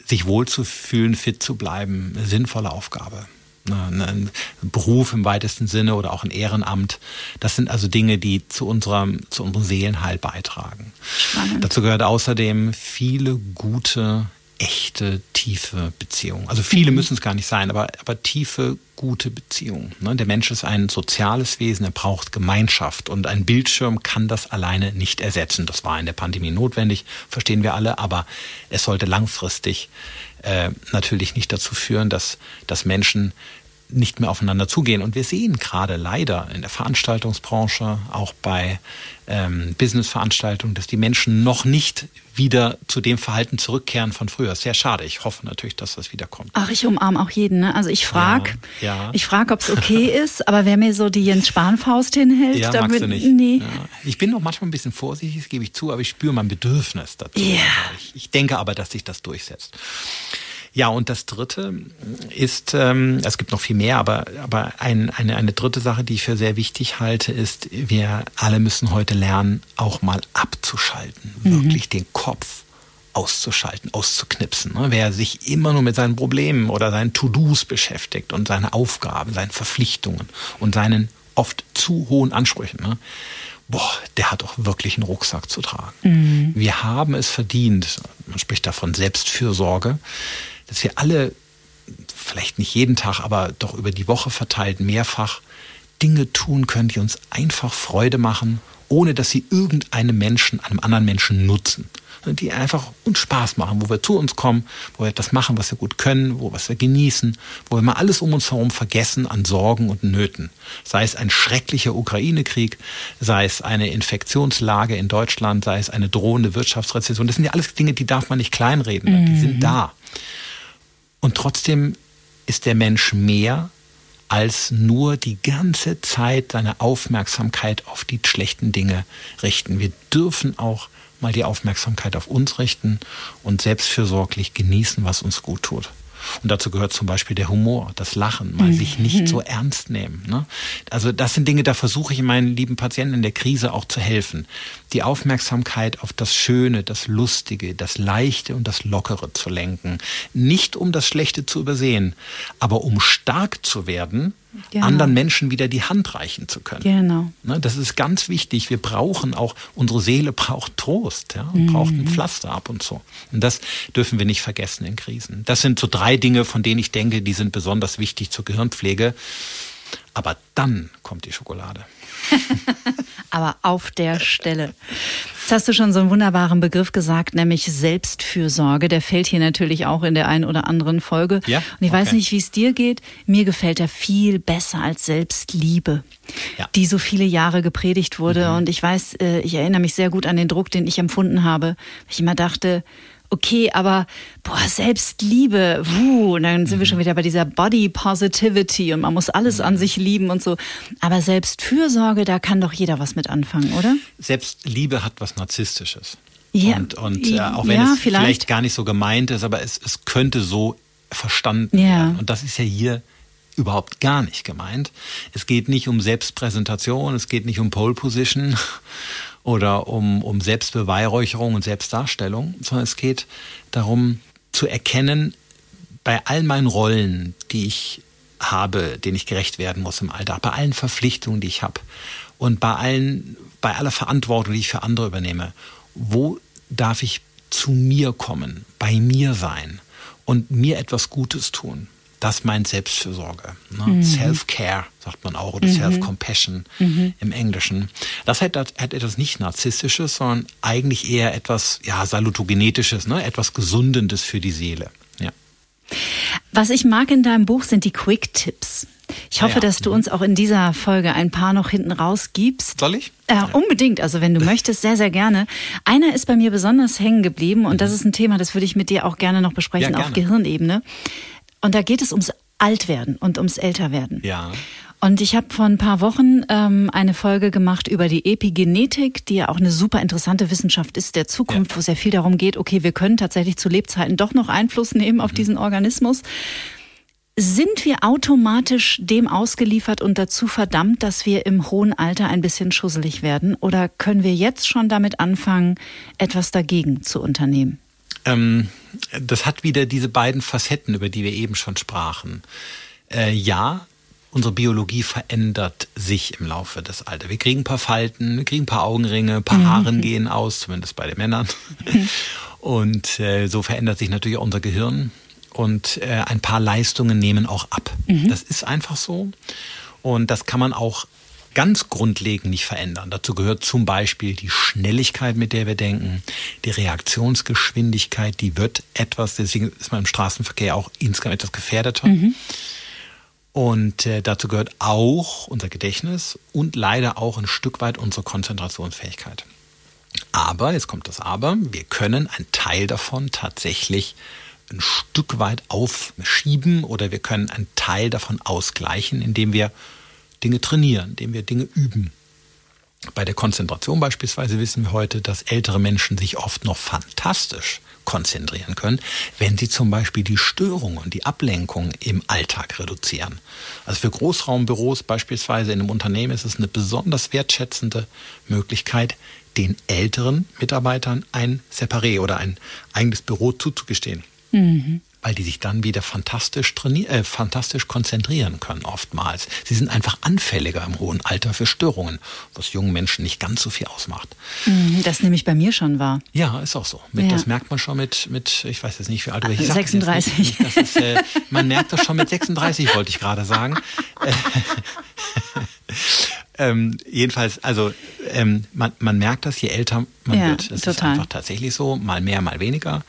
[SPEAKER 1] sich wohlzufühlen, fit zu bleiben. Eine sinnvolle Aufgabe. Ein Beruf im weitesten Sinne oder auch ein Ehrenamt. Das sind also Dinge, die zu unserem, zu unserem Seelenheil beitragen. Spannend. Dazu gehört außerdem viele gute echte, tiefe Beziehungen. Also viele mhm. müssen es gar nicht sein, aber, aber tiefe, gute Beziehungen. Ne? Der Mensch ist ein soziales Wesen, er braucht Gemeinschaft und ein Bildschirm kann das alleine nicht ersetzen. Das war in der Pandemie notwendig, verstehen wir alle, aber es sollte langfristig äh, natürlich nicht dazu führen, dass, dass Menschen nicht mehr aufeinander zugehen. Und wir sehen gerade leider in der Veranstaltungsbranche, auch bei ähm, Businessveranstaltungen, dass die Menschen noch nicht wieder zu dem Verhalten zurückkehren von früher. Sehr schade. Ich hoffe natürlich, dass das wiederkommt.
[SPEAKER 3] Ach, ich umarme auch jeden. Ne? Also ich frage, ja, ja. ich frage, ob es okay ist, aber wer mir so die Jens Spahn Faust hinhält,
[SPEAKER 1] ja,
[SPEAKER 3] damit,
[SPEAKER 1] magst du nicht. Nee. Ja. Ich bin noch manchmal ein bisschen vorsichtig, das gebe ich zu, aber ich spüre mein Bedürfnis dazu. Ja. Ich, ich denke aber, dass sich das durchsetzt. Ja, und das Dritte ist, ähm, es gibt noch viel mehr, aber, aber ein, eine, eine dritte Sache, die ich für sehr wichtig halte, ist, wir alle müssen heute lernen, auch mal abzuschalten, mhm. wirklich den Kopf auszuschalten, auszuknipsen. Ne? Wer sich immer nur mit seinen Problemen oder seinen To-Dos beschäftigt und seine Aufgaben, seinen Verpflichtungen und seinen oft zu hohen Ansprüchen, ne? boah, der hat auch wirklich einen Rucksack zu tragen. Mhm. Wir haben es verdient, man spricht davon Selbstfürsorge, dass wir alle, vielleicht nicht jeden Tag, aber doch über die Woche verteilt mehrfach Dinge tun können, die uns einfach Freude machen, ohne dass sie irgendeinem Menschen, einem anderen Menschen nutzen. Die einfach uns Spaß machen, wo wir zu uns kommen, wo wir das machen, was wir gut können, wo was wir genießen, wo wir mal alles um uns herum vergessen an Sorgen und Nöten. Sei es ein schrecklicher Ukraine-Krieg, sei es eine Infektionslage in Deutschland, sei es eine drohende Wirtschaftsrezession. Das sind ja alles Dinge, die darf man nicht kleinreden. Mhm. Die sind da. Und trotzdem ist der Mensch mehr als nur die ganze Zeit seine Aufmerksamkeit auf die schlechten Dinge richten. Wir dürfen auch mal die Aufmerksamkeit auf uns richten und selbstfürsorglich genießen, was uns gut tut. Und dazu gehört zum Beispiel der Humor, das Lachen, mal mhm. sich nicht so ernst nehmen. Ne? Also das sind Dinge, da versuche ich meinen lieben Patienten in der Krise auch zu helfen. Die Aufmerksamkeit auf das Schöne, das Lustige, das Leichte und das Lockere zu lenken. Nicht um das Schlechte zu übersehen, aber um stark zu werden, Genau. anderen Menschen wieder die Hand reichen zu können. Genau. Ne, das ist ganz wichtig. Wir brauchen auch, unsere Seele braucht Trost, ja, und mhm. braucht ein Pflaster ab und so. Und das dürfen wir nicht vergessen in Krisen. Das sind so drei Dinge, von denen ich denke, die sind besonders wichtig zur Gehirnpflege. Aber dann kommt die Schokolade.
[SPEAKER 3] Aber auf der Stelle. Jetzt hast du schon so einen wunderbaren Begriff gesagt, nämlich Selbstfürsorge. Der fällt hier natürlich auch in der einen oder anderen Folge. Ja? Und ich okay. weiß nicht, wie es dir geht. Mir gefällt er viel besser als Selbstliebe, ja. die so viele Jahre gepredigt wurde. Mhm. Und ich weiß, äh, ich erinnere mich sehr gut an den Druck, den ich empfunden habe. Ich immer dachte, okay, aber boah, Selbstliebe, wuh, und dann sind mhm. wir schon wieder bei dieser Body Positivity und man muss alles mhm. an sich lieben und so. Aber Selbstfürsorge, da kann doch jeder was mit anfangen, oder?
[SPEAKER 1] Selbstliebe hat was Narzisstisches. Ja, und, und äh, auch wenn ja, es vielleicht. vielleicht. gar nicht so gemeint ist, aber es, es könnte so verstanden ja. werden. Und das ist ja hier überhaupt gar nicht gemeint. Es geht nicht um Selbstpräsentation, es geht nicht um Pole Position oder um, um Selbstbeweihräucherung und Selbstdarstellung, sondern es geht darum zu erkennen, bei all meinen Rollen, die ich habe, denen ich gerecht werden muss im Alltag, bei allen Verpflichtungen, die ich habe und bei allen, bei aller Verantwortung, die ich für andere übernehme, wo darf ich zu mir kommen, bei mir sein und mir etwas Gutes tun? Das meint Selbstfürsorge. Ne? Mhm. Self-Care, sagt man auch, oder mhm. Self-Compassion mhm. im Englischen. Das hat, hat, etwas nicht Narzisstisches, sondern eigentlich eher etwas ja, Salutogenetisches, ne? etwas Gesundendes für die Seele. Ja.
[SPEAKER 3] Was ich mag in deinem Buch sind die Quick-Tipps. Ich hoffe, ja, ja. dass du mhm. uns auch in dieser Folge ein paar noch hinten raus gibst.
[SPEAKER 1] Soll ich?
[SPEAKER 3] Äh, ja. Unbedingt, also wenn du möchtest, sehr, sehr gerne. Einer ist bei mir besonders hängen geblieben und das mhm. ist ein Thema, das würde ich mit dir auch gerne noch besprechen auf Gehirnebene. Und da geht es ums Altwerden und ums Älterwerden.
[SPEAKER 1] Ja.
[SPEAKER 3] Und ich habe vor ein paar Wochen ähm, eine Folge gemacht über die Epigenetik, die ja auch eine super interessante Wissenschaft ist der Zukunft, ja. wo es ja viel darum geht, okay, wir können tatsächlich zu Lebzeiten doch noch Einfluss nehmen auf mhm. diesen Organismus. Sind wir automatisch dem ausgeliefert und dazu verdammt, dass wir im hohen Alter ein bisschen schusselig werden? Oder können wir jetzt schon damit anfangen, etwas dagegen zu unternehmen?
[SPEAKER 1] Ähm, das hat wieder diese beiden Facetten, über die wir eben schon sprachen. Äh, ja, unsere Biologie verändert sich im Laufe des Alters. Wir kriegen ein paar Falten, wir kriegen ein paar Augenringe, ein paar mhm. Haaren gehen aus, zumindest bei den Männern. Mhm. Und äh, so verändert sich natürlich auch unser Gehirn. Und äh, ein paar Leistungen nehmen auch ab. Mhm. Das ist einfach so. Und das kann man auch ganz grundlegend nicht verändern. Dazu gehört zum Beispiel die Schnelligkeit, mit der wir denken, die Reaktionsgeschwindigkeit, die wird etwas, deswegen ist man im Straßenverkehr auch insgesamt etwas gefährdeter. Mhm. Und äh, dazu gehört auch unser Gedächtnis und leider auch ein Stück weit unsere Konzentrationsfähigkeit. Aber, jetzt kommt das Aber, wir können einen Teil davon tatsächlich ein Stück weit aufschieben oder wir können einen Teil davon ausgleichen, indem wir Dinge trainieren, indem wir Dinge üben. Bei der Konzentration beispielsweise wissen wir heute, dass ältere Menschen sich oft noch fantastisch konzentrieren können, wenn sie zum Beispiel die Störungen die Ablenkung im Alltag reduzieren. Also für Großraumbüros beispielsweise in einem Unternehmen ist es eine besonders wertschätzende Möglichkeit, den älteren Mitarbeitern ein Separé oder ein eigenes Büro zuzugestehen. Mhm weil die sich dann wieder fantastisch, äh, fantastisch konzentrieren können oftmals. Sie sind einfach anfälliger im hohen Alter für Störungen, was jungen Menschen nicht ganz so viel ausmacht.
[SPEAKER 3] Mhm, das nehme ich bei mir schon wahr.
[SPEAKER 1] Ja, ist auch so. Mit, ja. Das merkt man schon mit, mit, ich weiß jetzt nicht, wie alt du
[SPEAKER 3] bist. 36.
[SPEAKER 1] Nicht, ist, äh, man merkt das schon mit 36, wollte ich gerade sagen. ähm, jedenfalls, also ähm, man, man merkt das, je älter man ja, wird. Es ist einfach tatsächlich so, mal mehr, mal weniger.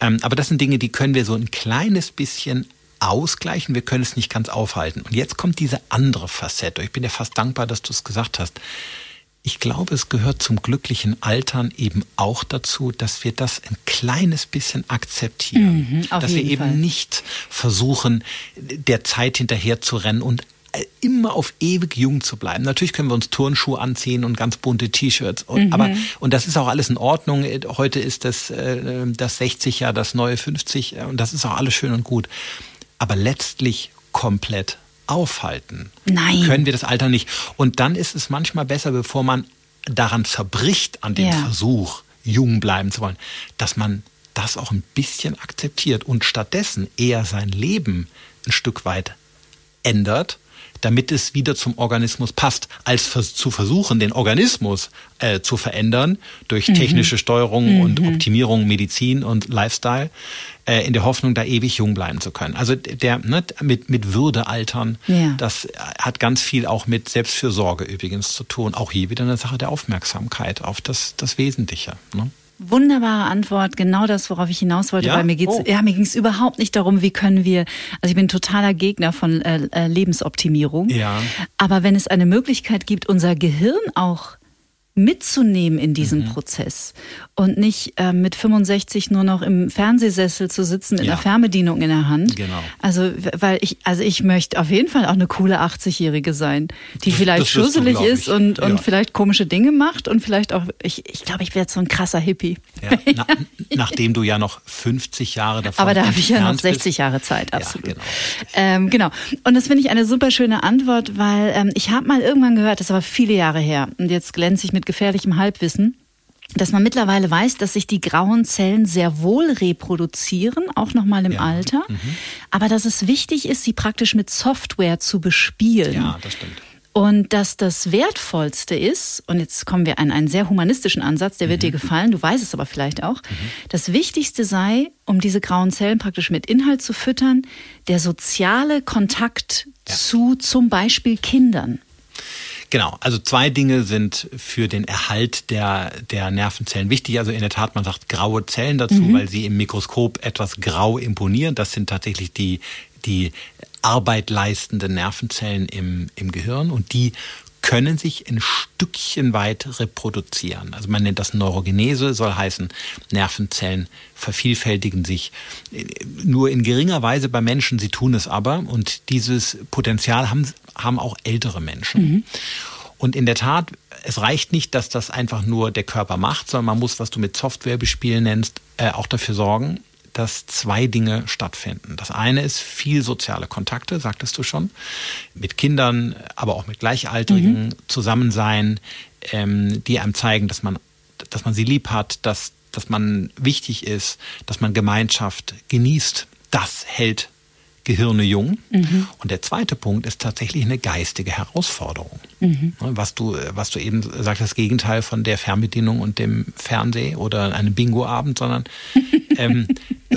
[SPEAKER 1] Ähm, aber das sind Dinge, die können wir so ein kleines bisschen ausgleichen. Wir können es nicht ganz aufhalten. Und jetzt kommt diese andere Facette. Ich bin dir fast dankbar, dass du es gesagt hast. Ich glaube, es gehört zum glücklichen Altern eben auch dazu, dass wir das ein kleines bisschen akzeptieren. Mhm, dass wir eben Fall. nicht versuchen, der Zeit hinterher zu rennen und immer auf ewig jung zu bleiben. Natürlich können wir uns Turnschuhe anziehen und ganz bunte T-Shirts, mhm. aber und das ist auch alles in Ordnung. Heute ist das äh, das 60 Jahr das neue 50 äh, und das ist auch alles schön und gut. Aber letztlich komplett aufhalten
[SPEAKER 3] Nein.
[SPEAKER 1] können wir das Alter nicht. Und dann ist es manchmal besser, bevor man daran zerbricht an dem ja. Versuch, jung bleiben zu wollen, dass man das auch ein bisschen akzeptiert und stattdessen eher sein Leben ein Stück weit ändert damit es wieder zum Organismus passt, als zu versuchen, den Organismus äh, zu verändern durch mhm. technische Steuerung mhm. und Optimierung, Medizin und Lifestyle, äh, in der Hoffnung, da ewig jung bleiben zu können. Also der ne, mit, mit Würde altern, ja. das hat ganz viel auch mit Selbstfürsorge übrigens zu tun. Auch hier wieder eine Sache der Aufmerksamkeit auf das, das Wesentliche. Ne?
[SPEAKER 3] Wunderbare Antwort, genau das, worauf ich hinaus wollte, ja? weil mir geht's, oh. ja, mir ging es überhaupt nicht darum, wie können wir, also ich bin totaler Gegner von äh, äh, Lebensoptimierung.
[SPEAKER 1] Ja.
[SPEAKER 3] Aber wenn es eine Möglichkeit gibt, unser Gehirn auch mitzunehmen in diesen mhm. Prozess und nicht äh, mit 65 nur noch im Fernsehsessel zu sitzen mit ja. einer Fernbedienung in der Hand.
[SPEAKER 1] Genau.
[SPEAKER 3] Also weil ich also ich möchte auf jeden Fall auch eine coole 80-jährige sein, die das, vielleicht das schusselig ist und und ja. vielleicht komische Dinge macht und vielleicht auch ich ich glaube, ich werde so ein krasser Hippie.
[SPEAKER 1] Ja, na, nachdem du ja noch 50 Jahre davon
[SPEAKER 3] Aber da habe ich ja noch 60 bist. Jahre Zeit, absolut.
[SPEAKER 1] Ja, genau.
[SPEAKER 3] Ähm, genau. Und das finde ich eine super schöne Antwort, weil ähm, ich habe mal irgendwann gehört, das ist aber viele Jahre her und jetzt glänze ich mit gefährlichem Halbwissen dass man mittlerweile weiß, dass sich die grauen Zellen sehr wohl reproduzieren, auch nochmal im ja. Alter, mhm. aber dass es wichtig ist, sie praktisch mit Software zu bespielen.
[SPEAKER 1] Ja, das stimmt.
[SPEAKER 3] Und dass das Wertvollste ist, und jetzt kommen wir an einen sehr humanistischen Ansatz, der wird mhm. dir gefallen, du weißt es aber vielleicht auch, mhm. das Wichtigste sei, um diese grauen Zellen praktisch mit Inhalt zu füttern, der soziale Kontakt ja. zu zum Beispiel Kindern.
[SPEAKER 1] Genau, also zwei Dinge sind für den Erhalt der, der Nervenzellen wichtig. Also in der Tat, man sagt graue Zellen dazu, mhm. weil sie im Mikroskop etwas grau imponieren. Das sind tatsächlich die, die Arbeit leistenden Nervenzellen im, im Gehirn und die können sich ein Stückchen weit reproduzieren. Also man nennt das Neurogenese, soll heißen, Nervenzellen vervielfältigen sich nur in geringer Weise bei Menschen, sie tun es aber und dieses Potenzial haben, haben auch ältere Menschen. Mhm. Und in der Tat, es reicht nicht, dass das einfach nur der Körper macht, sondern man muss, was du mit Software bespielen nennst, äh, auch dafür sorgen, dass zwei Dinge stattfinden. Das eine ist viel soziale Kontakte, sagtest du schon, mit Kindern, aber auch mit Gleichaltrigen mhm. zusammen sein, ähm, die einem zeigen, dass man, dass man sie lieb hat, dass, dass man wichtig ist, dass man Gemeinschaft genießt. Das hält Gehirne jung. Mhm. Und der zweite Punkt ist tatsächlich eine geistige Herausforderung. Mhm. Was du, was du eben sagst, das Gegenteil von der Fernbedienung und dem Fernseh oder einem Bingo-Abend, sondern ähm,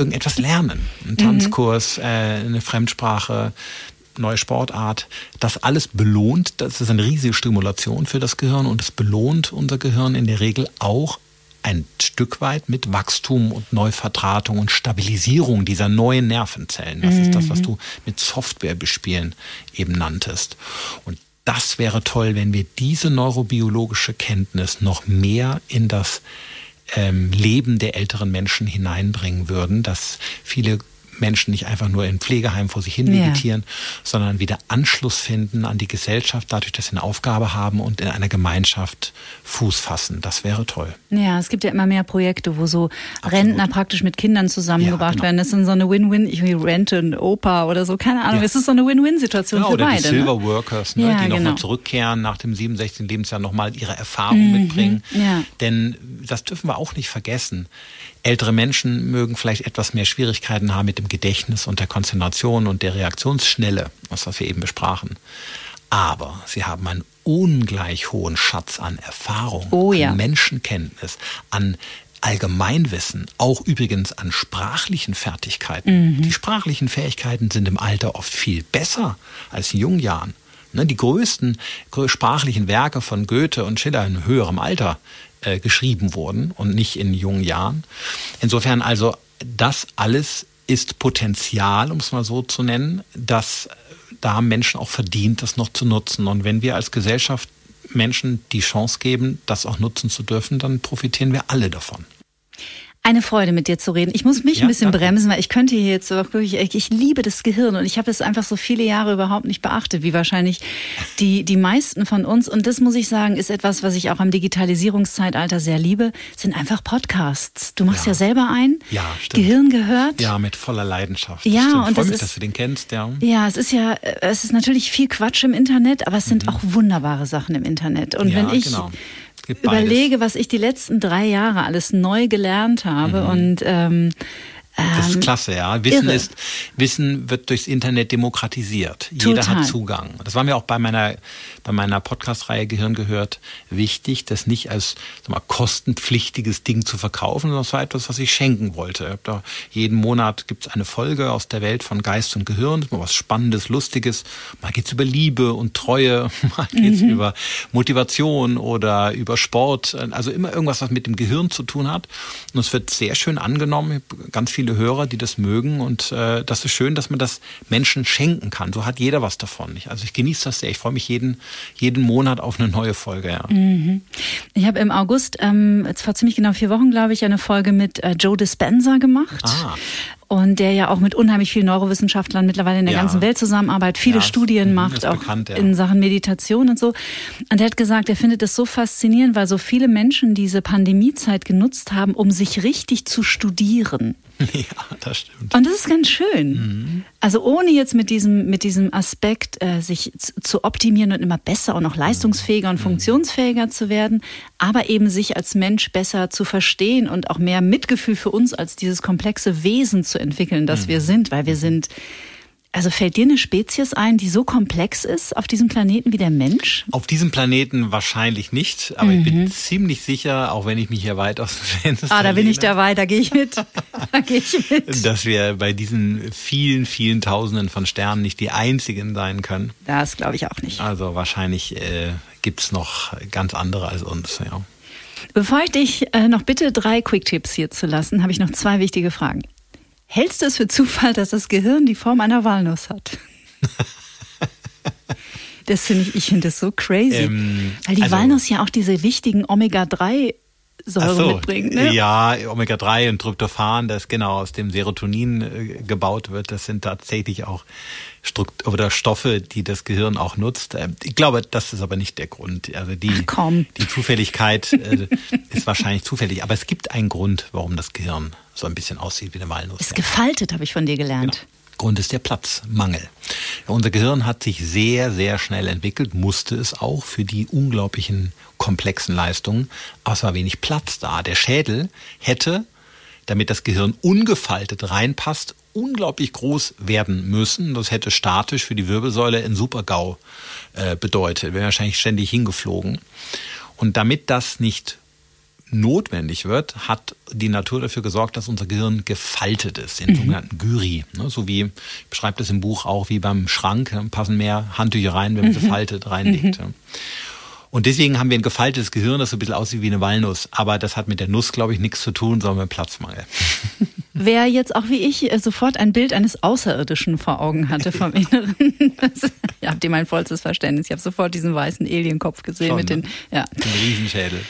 [SPEAKER 1] irgendetwas lernen. Ein mhm. Tanzkurs, äh, eine Fremdsprache, neue Sportart. Das alles belohnt, das ist eine riesige Stimulation für das Gehirn und es belohnt unser Gehirn in der Regel auch ein Stück weit mit Wachstum und Neuvertratung und Stabilisierung dieser neuen Nervenzellen. Das mhm. ist das, was mhm. du mit Software bespielen eben nanntest. Und das wäre toll, wenn wir diese neurobiologische Kenntnis noch mehr in das ähm, Leben der älteren Menschen hineinbringen würden, dass viele Menschen nicht einfach nur in Pflegeheimen vor sich hin vegetieren, ja. sondern wieder Anschluss finden an die Gesellschaft, dadurch, dass sie eine Aufgabe haben und in einer Gemeinschaft Fuß fassen. Das wäre toll.
[SPEAKER 3] Ja, es gibt ja immer mehr Projekte, wo so Absolut. Rentner praktisch mit Kindern zusammengebracht ja, genau. werden. Das ist so eine Win-Win, ich rente ein Opa oder so, keine Ahnung. Ja. Es ist so eine Win-Win-Situation genau, für
[SPEAKER 1] oder
[SPEAKER 3] beide.
[SPEAKER 1] Die ne? Silver ne? Workers, ne, die genau. nochmal zurückkehren nach dem 67. Lebensjahr nochmal ihre Erfahrung mhm. mitbringen. Denn das dürfen wir auch nicht vergessen. Ältere Menschen mögen vielleicht etwas mehr Schwierigkeiten haben mit dem Gedächtnis und der Konzentration und der Reaktionsschnelle, was wir eben besprachen. Aber sie haben einen ungleich hohen Schatz an Erfahrung, oh, ja. an Menschenkenntnis, an Allgemeinwissen, auch übrigens an sprachlichen Fertigkeiten. Mhm. Die sprachlichen Fähigkeiten sind im Alter oft viel besser als in jungen Jahren. Ne, die größten sprachlichen Werke von Goethe und Schiller in höherem Alter äh, geschrieben wurden und nicht in jungen Jahren. Insofern also das alles ist Potenzial, um es mal so zu nennen, dass da haben Menschen auch verdient, das noch zu nutzen. Und wenn wir als Gesellschaft Menschen die Chance geben, das auch nutzen zu dürfen, dann profitieren wir alle davon.
[SPEAKER 3] Eine Freude, mit dir zu reden. Ich muss mich ja, ein bisschen danke. bremsen, weil ich könnte hier jetzt wirklich, ich liebe das Gehirn und ich habe es einfach so viele Jahre überhaupt nicht beachtet, wie wahrscheinlich die, die meisten von uns. Und das muss ich sagen, ist etwas, was ich auch am Digitalisierungszeitalter sehr liebe, sind einfach Podcasts. Du machst ja, ja selber ein.
[SPEAKER 1] Ja, stimmt.
[SPEAKER 3] Gehirn gehört.
[SPEAKER 1] Ja, mit voller Leidenschaft.
[SPEAKER 3] Ja,
[SPEAKER 1] stimmt.
[SPEAKER 3] und
[SPEAKER 1] ich
[SPEAKER 3] das
[SPEAKER 1] mich,
[SPEAKER 3] ist,
[SPEAKER 1] dass du den kennst, ja.
[SPEAKER 3] Ja, es ist ja, es ist natürlich viel Quatsch im Internet, aber es sind mhm. auch wunderbare Sachen im Internet. Und ja, wenn ich, genau überlege, was ich die letzten drei Jahre alles neu gelernt habe mhm. und ähm,
[SPEAKER 1] das ist ähm, klasse, ja. Wissen irre. ist, Wissen wird durchs Internet demokratisiert. Total. Jeder hat Zugang. Das war mir auch bei meiner, bei meiner Podcast-Reihe Gehirn gehört wichtig, das nicht als mal, kostenpflichtiges Ding zu verkaufen, sondern es war etwas, was ich schenken wollte. Da jeden Monat gibt es eine Folge aus der Welt von Geist und Gehirn. Das ist mal was Spannendes, Lustiges. Mal geht's über Liebe und Treue, mal geht's mhm. über Motivation oder über Sport. Also immer irgendwas, was mit dem Gehirn zu tun hat. Und es wird sehr schön angenommen. Ganz viele viele Hörer, die das mögen und äh, das ist schön, dass man das Menschen schenken kann. So hat jeder was davon. Also ich genieße das sehr. Ich freue mich jeden, jeden Monat auf eine neue Folge. Ja.
[SPEAKER 3] Mhm. Ich habe im August, ähm, jetzt vor ziemlich genau vier Wochen, glaube ich, eine Folge mit äh, Joe Dispenza gemacht. Ah und der ja auch mit unheimlich vielen Neurowissenschaftlern mittlerweile in der ja. ganzen Welt zusammenarbeitet, viele ja, Studien macht, auch bekannt, ja. in Sachen Meditation und so. Und er hat gesagt, er findet es so faszinierend, weil so viele Menschen diese Pandemiezeit genutzt haben, um sich richtig zu studieren.
[SPEAKER 1] Ja, das stimmt.
[SPEAKER 3] Und das ist ganz schön. Mhm. Also ohne jetzt mit diesem, mit diesem Aspekt, äh, sich zu optimieren und immer besser und noch leistungsfähiger und mhm. funktionsfähiger zu werden, aber eben sich als Mensch besser zu verstehen und auch mehr Mitgefühl für uns als dieses komplexe Wesen zu entwickeln, das mhm. wir sind, weil wir sind also fällt dir eine Spezies ein, die so komplex ist auf diesem Planeten wie der Mensch?
[SPEAKER 1] Auf diesem Planeten wahrscheinlich nicht, aber mhm. ich bin mhm. ziemlich sicher, auch wenn ich mich hier weit aus dem Fenster
[SPEAKER 3] Ah, da bin ich dabei, da gehe ich mit. da gehe ich mit.
[SPEAKER 1] Dass wir bei diesen vielen, vielen Tausenden von Sternen nicht die einzigen sein können.
[SPEAKER 3] Das glaube ich auch nicht.
[SPEAKER 1] Also wahrscheinlich äh, gibt es noch ganz andere als uns, ja.
[SPEAKER 3] Bevor ich dich äh, noch bitte drei Quick-Tipps hier zu lassen, habe ich noch zwei wichtige Fragen. Hältst du es für Zufall, dass das Gehirn die Form einer Walnuss hat? das finde ich, ich finde das so crazy. Ähm, weil die also, Walnuss ja auch diese wichtigen Omega-3 Säure so, mitbringt. Ne?
[SPEAKER 1] Ja, Omega-3 und Tryptophan, das genau aus dem Serotonin äh, gebaut wird, das sind tatsächlich auch Strukt oder Stoffe, die das Gehirn auch nutzt. Ähm, ich glaube, das ist aber nicht der Grund. Also die, die Zufälligkeit äh, ist wahrscheinlich zufällig, aber es gibt einen Grund, warum das Gehirn so ein bisschen aussieht wie eine Walnuss.
[SPEAKER 3] Ist gefaltet, habe ich von dir gelernt.
[SPEAKER 1] Genau. Grund ist der Platzmangel. Unser Gehirn hat sich sehr, sehr schnell entwickelt, musste es auch für die unglaublichen komplexen Leistungen, aber es war wenig Platz da. Der Schädel hätte damit das Gehirn ungefaltet reinpasst, unglaublich groß werden müssen. Das hätte statisch für die Wirbelsäule in Supergau äh, bedeutet. Wäre wahrscheinlich ständig hingeflogen. Und damit das nicht notwendig wird, hat die Natur dafür gesorgt, dass unser Gehirn gefaltet ist, in mhm. sogenannten Gyri. Ne, so wie, ich beschreibe das im Buch auch, wie beim Schrank, passen mehr Handtücher rein, wenn man sie mhm. faltet, reinlegt. Mhm. Und deswegen haben wir ein gefaltetes Gehirn, das so ein bisschen aussieht wie eine Walnuss. Aber das hat mit der Nuss, glaube ich, nichts zu tun, sondern mit Platzmangel.
[SPEAKER 3] Wer jetzt auch wie ich äh, sofort ein Bild eines Außerirdischen vor Augen hatte vom Inneren, das, ja, habt ihr mein vollstes Verständnis. Ich habe sofort diesen weißen Alienkopf gesehen Schon, mit den,
[SPEAKER 1] ne? ja. den Riesenschädel.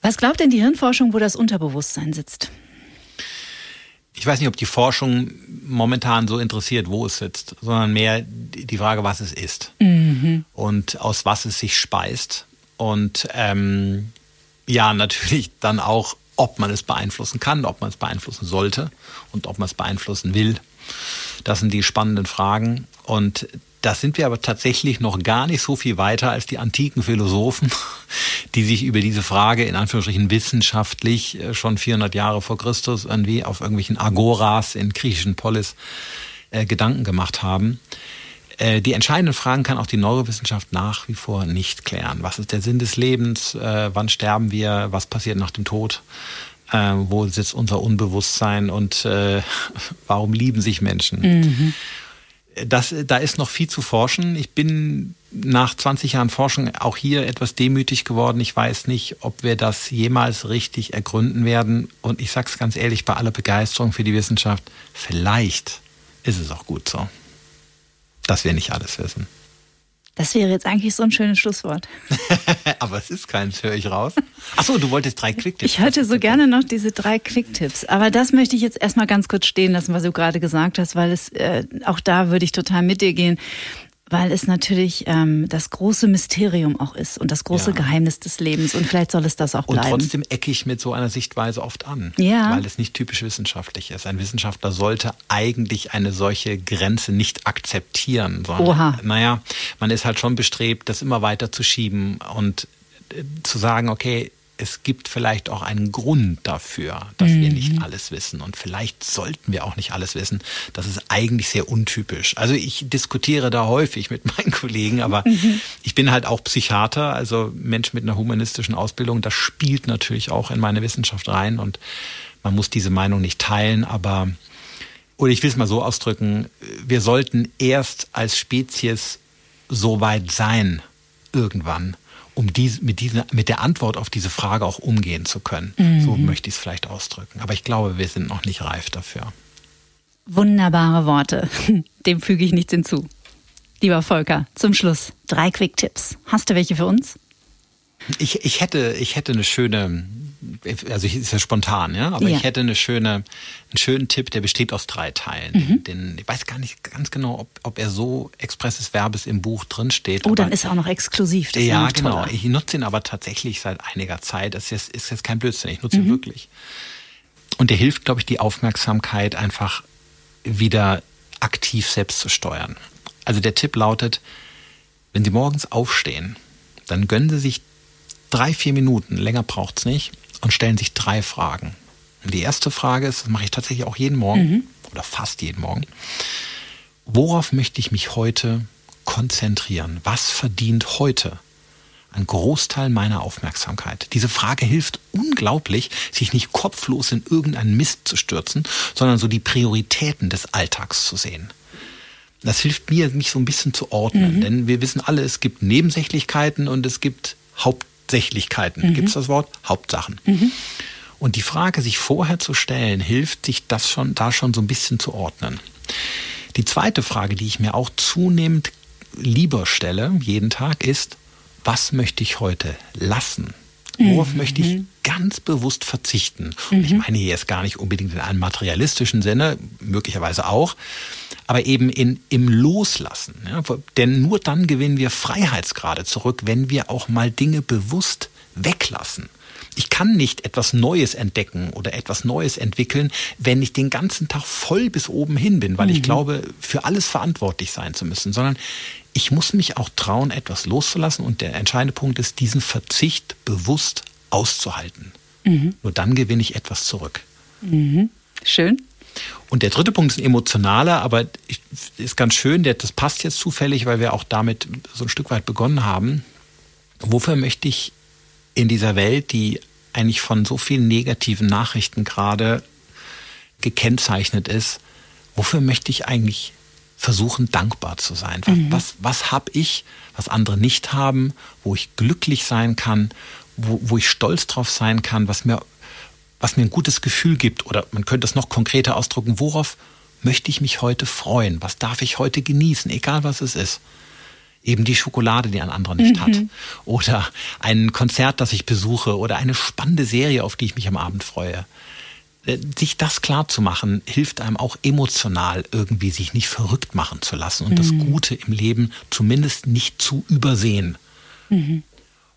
[SPEAKER 3] Was glaubt denn die Hirnforschung, wo das Unterbewusstsein sitzt?
[SPEAKER 1] Ich weiß nicht, ob die Forschung momentan so interessiert, wo es sitzt, sondern mehr die Frage, was es ist mhm. und aus was es sich speist. Und ähm, ja, natürlich dann auch, ob man es beeinflussen kann, ob man es beeinflussen sollte und ob man es beeinflussen will. Das sind die spannenden Fragen. Und da sind wir aber tatsächlich noch gar nicht so viel weiter als die antiken Philosophen, die sich über diese Frage in Anführungsstrichen wissenschaftlich äh, schon 400 Jahre vor Christus irgendwie auf irgendwelchen Agoras in griechischen Polis äh, Gedanken gemacht haben. Äh, die entscheidenden Fragen kann auch die Neurowissenschaft nach wie vor nicht klären. Was ist der Sinn des Lebens? Äh, wann sterben wir? Was passiert nach dem Tod? Äh, wo sitzt unser Unbewusstsein? Und warum lieben sich Menschen? Mhm. Das, da ist noch viel zu forschen. Ich bin nach 20 Jahren Forschung auch hier etwas demütig geworden. Ich weiß nicht, ob wir das jemals richtig ergründen werden. Und ich sage es ganz ehrlich, bei aller Begeisterung für die Wissenschaft, vielleicht ist es auch gut so dass wir nicht alles wissen.
[SPEAKER 3] Das wäre jetzt eigentlich so ein schönes Schlusswort.
[SPEAKER 1] Aber es ist keins, höre ich raus. Achso, du wolltest drei Quicktipps.
[SPEAKER 3] Ich hätte so gerne noch diese drei Quicktipps. Aber das möchte ich jetzt erstmal ganz kurz stehen lassen, was du gerade gesagt hast, weil es äh, auch da würde ich total mit dir gehen weil es natürlich ähm, das große Mysterium auch ist und das große ja. Geheimnis des Lebens und vielleicht soll es das auch bleiben.
[SPEAKER 1] Und trotzdem ecke ich mit so einer Sichtweise oft an, ja. weil es nicht typisch wissenschaftlich ist. Ein Wissenschaftler sollte eigentlich eine solche Grenze nicht akzeptieren, sondern, Oha. naja, man ist halt schon bestrebt, das immer weiter zu schieben und äh, zu sagen, okay, es gibt vielleicht auch einen Grund dafür, dass mhm. wir nicht alles wissen. Und vielleicht sollten wir auch nicht alles wissen. Das ist eigentlich sehr untypisch. Also ich diskutiere da häufig mit meinen Kollegen, aber mhm. ich bin halt auch Psychiater, also Mensch mit einer humanistischen Ausbildung. Das spielt natürlich auch in meine Wissenschaft rein und man muss diese Meinung nicht teilen, aber oder ich will es mal so ausdrücken, wir sollten erst als Spezies so weit sein, irgendwann, um dies, mit, diese, mit der Antwort auf diese Frage auch umgehen zu können. Mhm. So möchte ich es vielleicht ausdrücken. Aber ich glaube, wir sind noch nicht reif dafür.
[SPEAKER 3] Wunderbare Worte. Dem füge ich nichts hinzu. Lieber Volker, zum Schluss drei Quick-Tipps. Hast du welche für uns?
[SPEAKER 1] Ich, ich, hätte, ich hätte eine schöne, also ich ist ja spontan, ja, aber ja. ich hätte eine schöne, einen schönen Tipp, der besteht aus drei Teilen. Mhm. Den, ich weiß gar nicht ganz genau, ob, ob er so expresses Verbes im Buch drin steht.
[SPEAKER 3] Oh, dann ist er auch noch exklusiv.
[SPEAKER 1] Das ja, genau. Toller. Ich nutze ihn aber tatsächlich seit einiger Zeit. Das ist, ist jetzt kein Blödsinn. Ich nutze mhm. ihn wirklich. Und der hilft, glaube ich, die Aufmerksamkeit einfach wieder aktiv selbst zu steuern. Also der Tipp lautet, wenn Sie morgens aufstehen, dann gönnen Sie sich drei, vier Minuten, länger braucht es nicht, und stellen sich drei Fragen. Und die erste Frage ist, das mache ich tatsächlich auch jeden Morgen mhm. oder fast jeden Morgen. Worauf möchte ich mich heute konzentrieren? Was verdient heute ein Großteil meiner Aufmerksamkeit? Diese Frage hilft unglaublich, sich nicht kopflos in irgendeinen Mist zu stürzen, sondern so die Prioritäten des Alltags zu sehen. Das hilft mir, mich so ein bisschen zu ordnen, mhm. denn wir wissen alle, es gibt Nebensächlichkeiten und es gibt Haupt Hauptsächlichkeiten. Mhm. Gibt es das Wort? Hauptsachen. Mhm. Und die Frage, sich vorher zu stellen, hilft, sich das schon, da schon so ein bisschen zu ordnen. Die zweite Frage, die ich mir auch zunehmend lieber stelle, jeden Tag, ist, was möchte ich heute lassen? Worauf mhm. möchte ich ganz bewusst verzichten? Und ich mhm. meine hier jetzt gar nicht unbedingt in einem materialistischen Sinne, möglicherweise auch, aber eben in, im Loslassen. Ja? Denn nur dann gewinnen wir Freiheitsgrade zurück, wenn wir auch mal Dinge bewusst weglassen. Ich kann nicht etwas Neues entdecken oder etwas Neues entwickeln, wenn ich den ganzen Tag voll bis oben hin bin, weil mhm. ich glaube, für alles verantwortlich sein zu müssen, sondern ich muss mich auch trauen, etwas loszulassen und der entscheidende Punkt ist, diesen Verzicht bewusst auszuhalten. Mhm. Nur dann gewinne ich etwas zurück.
[SPEAKER 3] Mhm. Schön.
[SPEAKER 1] Und der dritte Punkt ist ein emotionaler, aber ist ganz schön, das passt jetzt zufällig, weil wir auch damit so ein Stück weit begonnen haben. Wofür möchte ich in dieser Welt, die eigentlich von so vielen negativen Nachrichten gerade gekennzeichnet ist, wofür möchte ich eigentlich versuchen, dankbar zu sein? Was, mhm. was, was habe ich, was andere nicht haben, wo ich glücklich sein kann, wo, wo ich stolz drauf sein kann, was mir, was mir ein gutes Gefühl gibt? Oder man könnte es noch konkreter ausdrücken, worauf möchte ich mich heute freuen? Was darf ich heute genießen, egal was es ist? eben die Schokolade, die ein anderer nicht mhm. hat. Oder ein Konzert, das ich besuche oder eine spannende Serie, auf die ich mich am Abend freue. Äh, sich das klar zu machen, hilft einem auch emotional irgendwie sich nicht verrückt machen zu lassen und mhm. das Gute im Leben zumindest nicht zu übersehen. Mhm.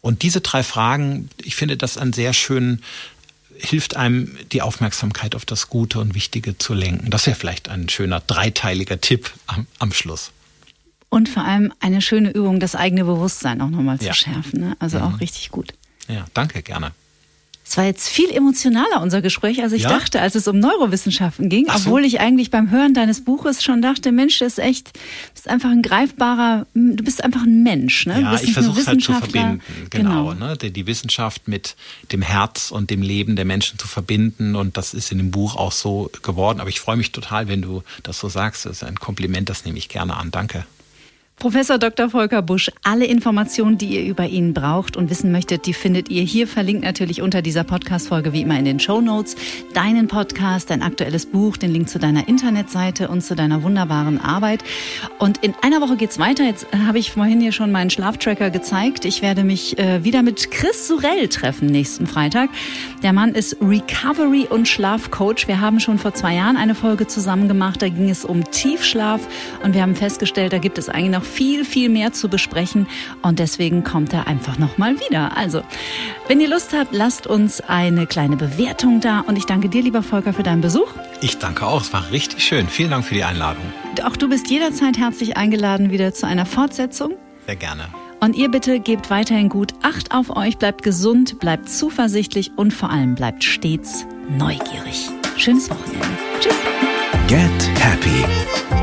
[SPEAKER 1] Und diese drei Fragen, ich finde das ein sehr schönen, hilft einem, die Aufmerksamkeit auf das Gute und Wichtige zu lenken. Das wäre vielleicht ein schöner dreiteiliger Tipp am, am Schluss.
[SPEAKER 3] Und vor allem eine schöne Übung, das eigene Bewusstsein auch nochmal zu ja. schärfen. Ne? Also mhm. auch richtig gut.
[SPEAKER 1] Ja, danke, gerne.
[SPEAKER 3] Es war jetzt viel emotionaler, unser Gespräch, als ich ja? dachte, als es um Neurowissenschaften ging. So. Obwohl ich eigentlich beim Hören deines Buches schon dachte, Mensch, das ist echt, du bist einfach ein greifbarer, du bist einfach ein Mensch. Ne?
[SPEAKER 1] Ja, ich versuche es halt zu verbinden. Genau, genau. Ne? Die, die, Wissenschaft mit dem Herz und dem Leben der Menschen zu verbinden. Und das ist in dem Buch auch so geworden. Aber ich freue mich total, wenn du das so sagst. Das ist ein Kompliment, das nehme ich gerne an. Danke.
[SPEAKER 3] Professor Dr. Volker Busch, alle Informationen, die ihr über ihn braucht und wissen möchtet, die findet ihr hier verlinkt natürlich unter dieser Podcast-Folge wie immer in den Show Notes. Deinen Podcast, dein aktuelles Buch, den Link zu deiner Internetseite und zu deiner wunderbaren Arbeit. Und in einer Woche geht's weiter. Jetzt habe ich vorhin hier schon meinen Schlaftracker gezeigt. Ich werde mich äh, wieder mit Chris Sorell treffen nächsten Freitag. Der Mann ist Recovery und Schlafcoach. Wir haben schon vor zwei Jahren eine Folge zusammen gemacht. Da ging es um Tiefschlaf und wir haben festgestellt, da gibt es eigentlich noch noch viel, viel mehr zu besprechen und deswegen kommt er einfach nochmal wieder. Also, wenn ihr Lust habt, lasst uns eine kleine Bewertung da und ich danke dir, lieber Volker, für deinen Besuch.
[SPEAKER 1] Ich danke auch, es war richtig schön. Vielen Dank für die Einladung.
[SPEAKER 3] Auch du bist jederzeit herzlich eingeladen wieder zu einer Fortsetzung.
[SPEAKER 1] Sehr gerne.
[SPEAKER 3] Und ihr bitte gebt weiterhin gut Acht auf euch, bleibt gesund, bleibt zuversichtlich und vor allem bleibt stets neugierig. Schönes Wochenende. Tschüss.
[SPEAKER 2] Get Happy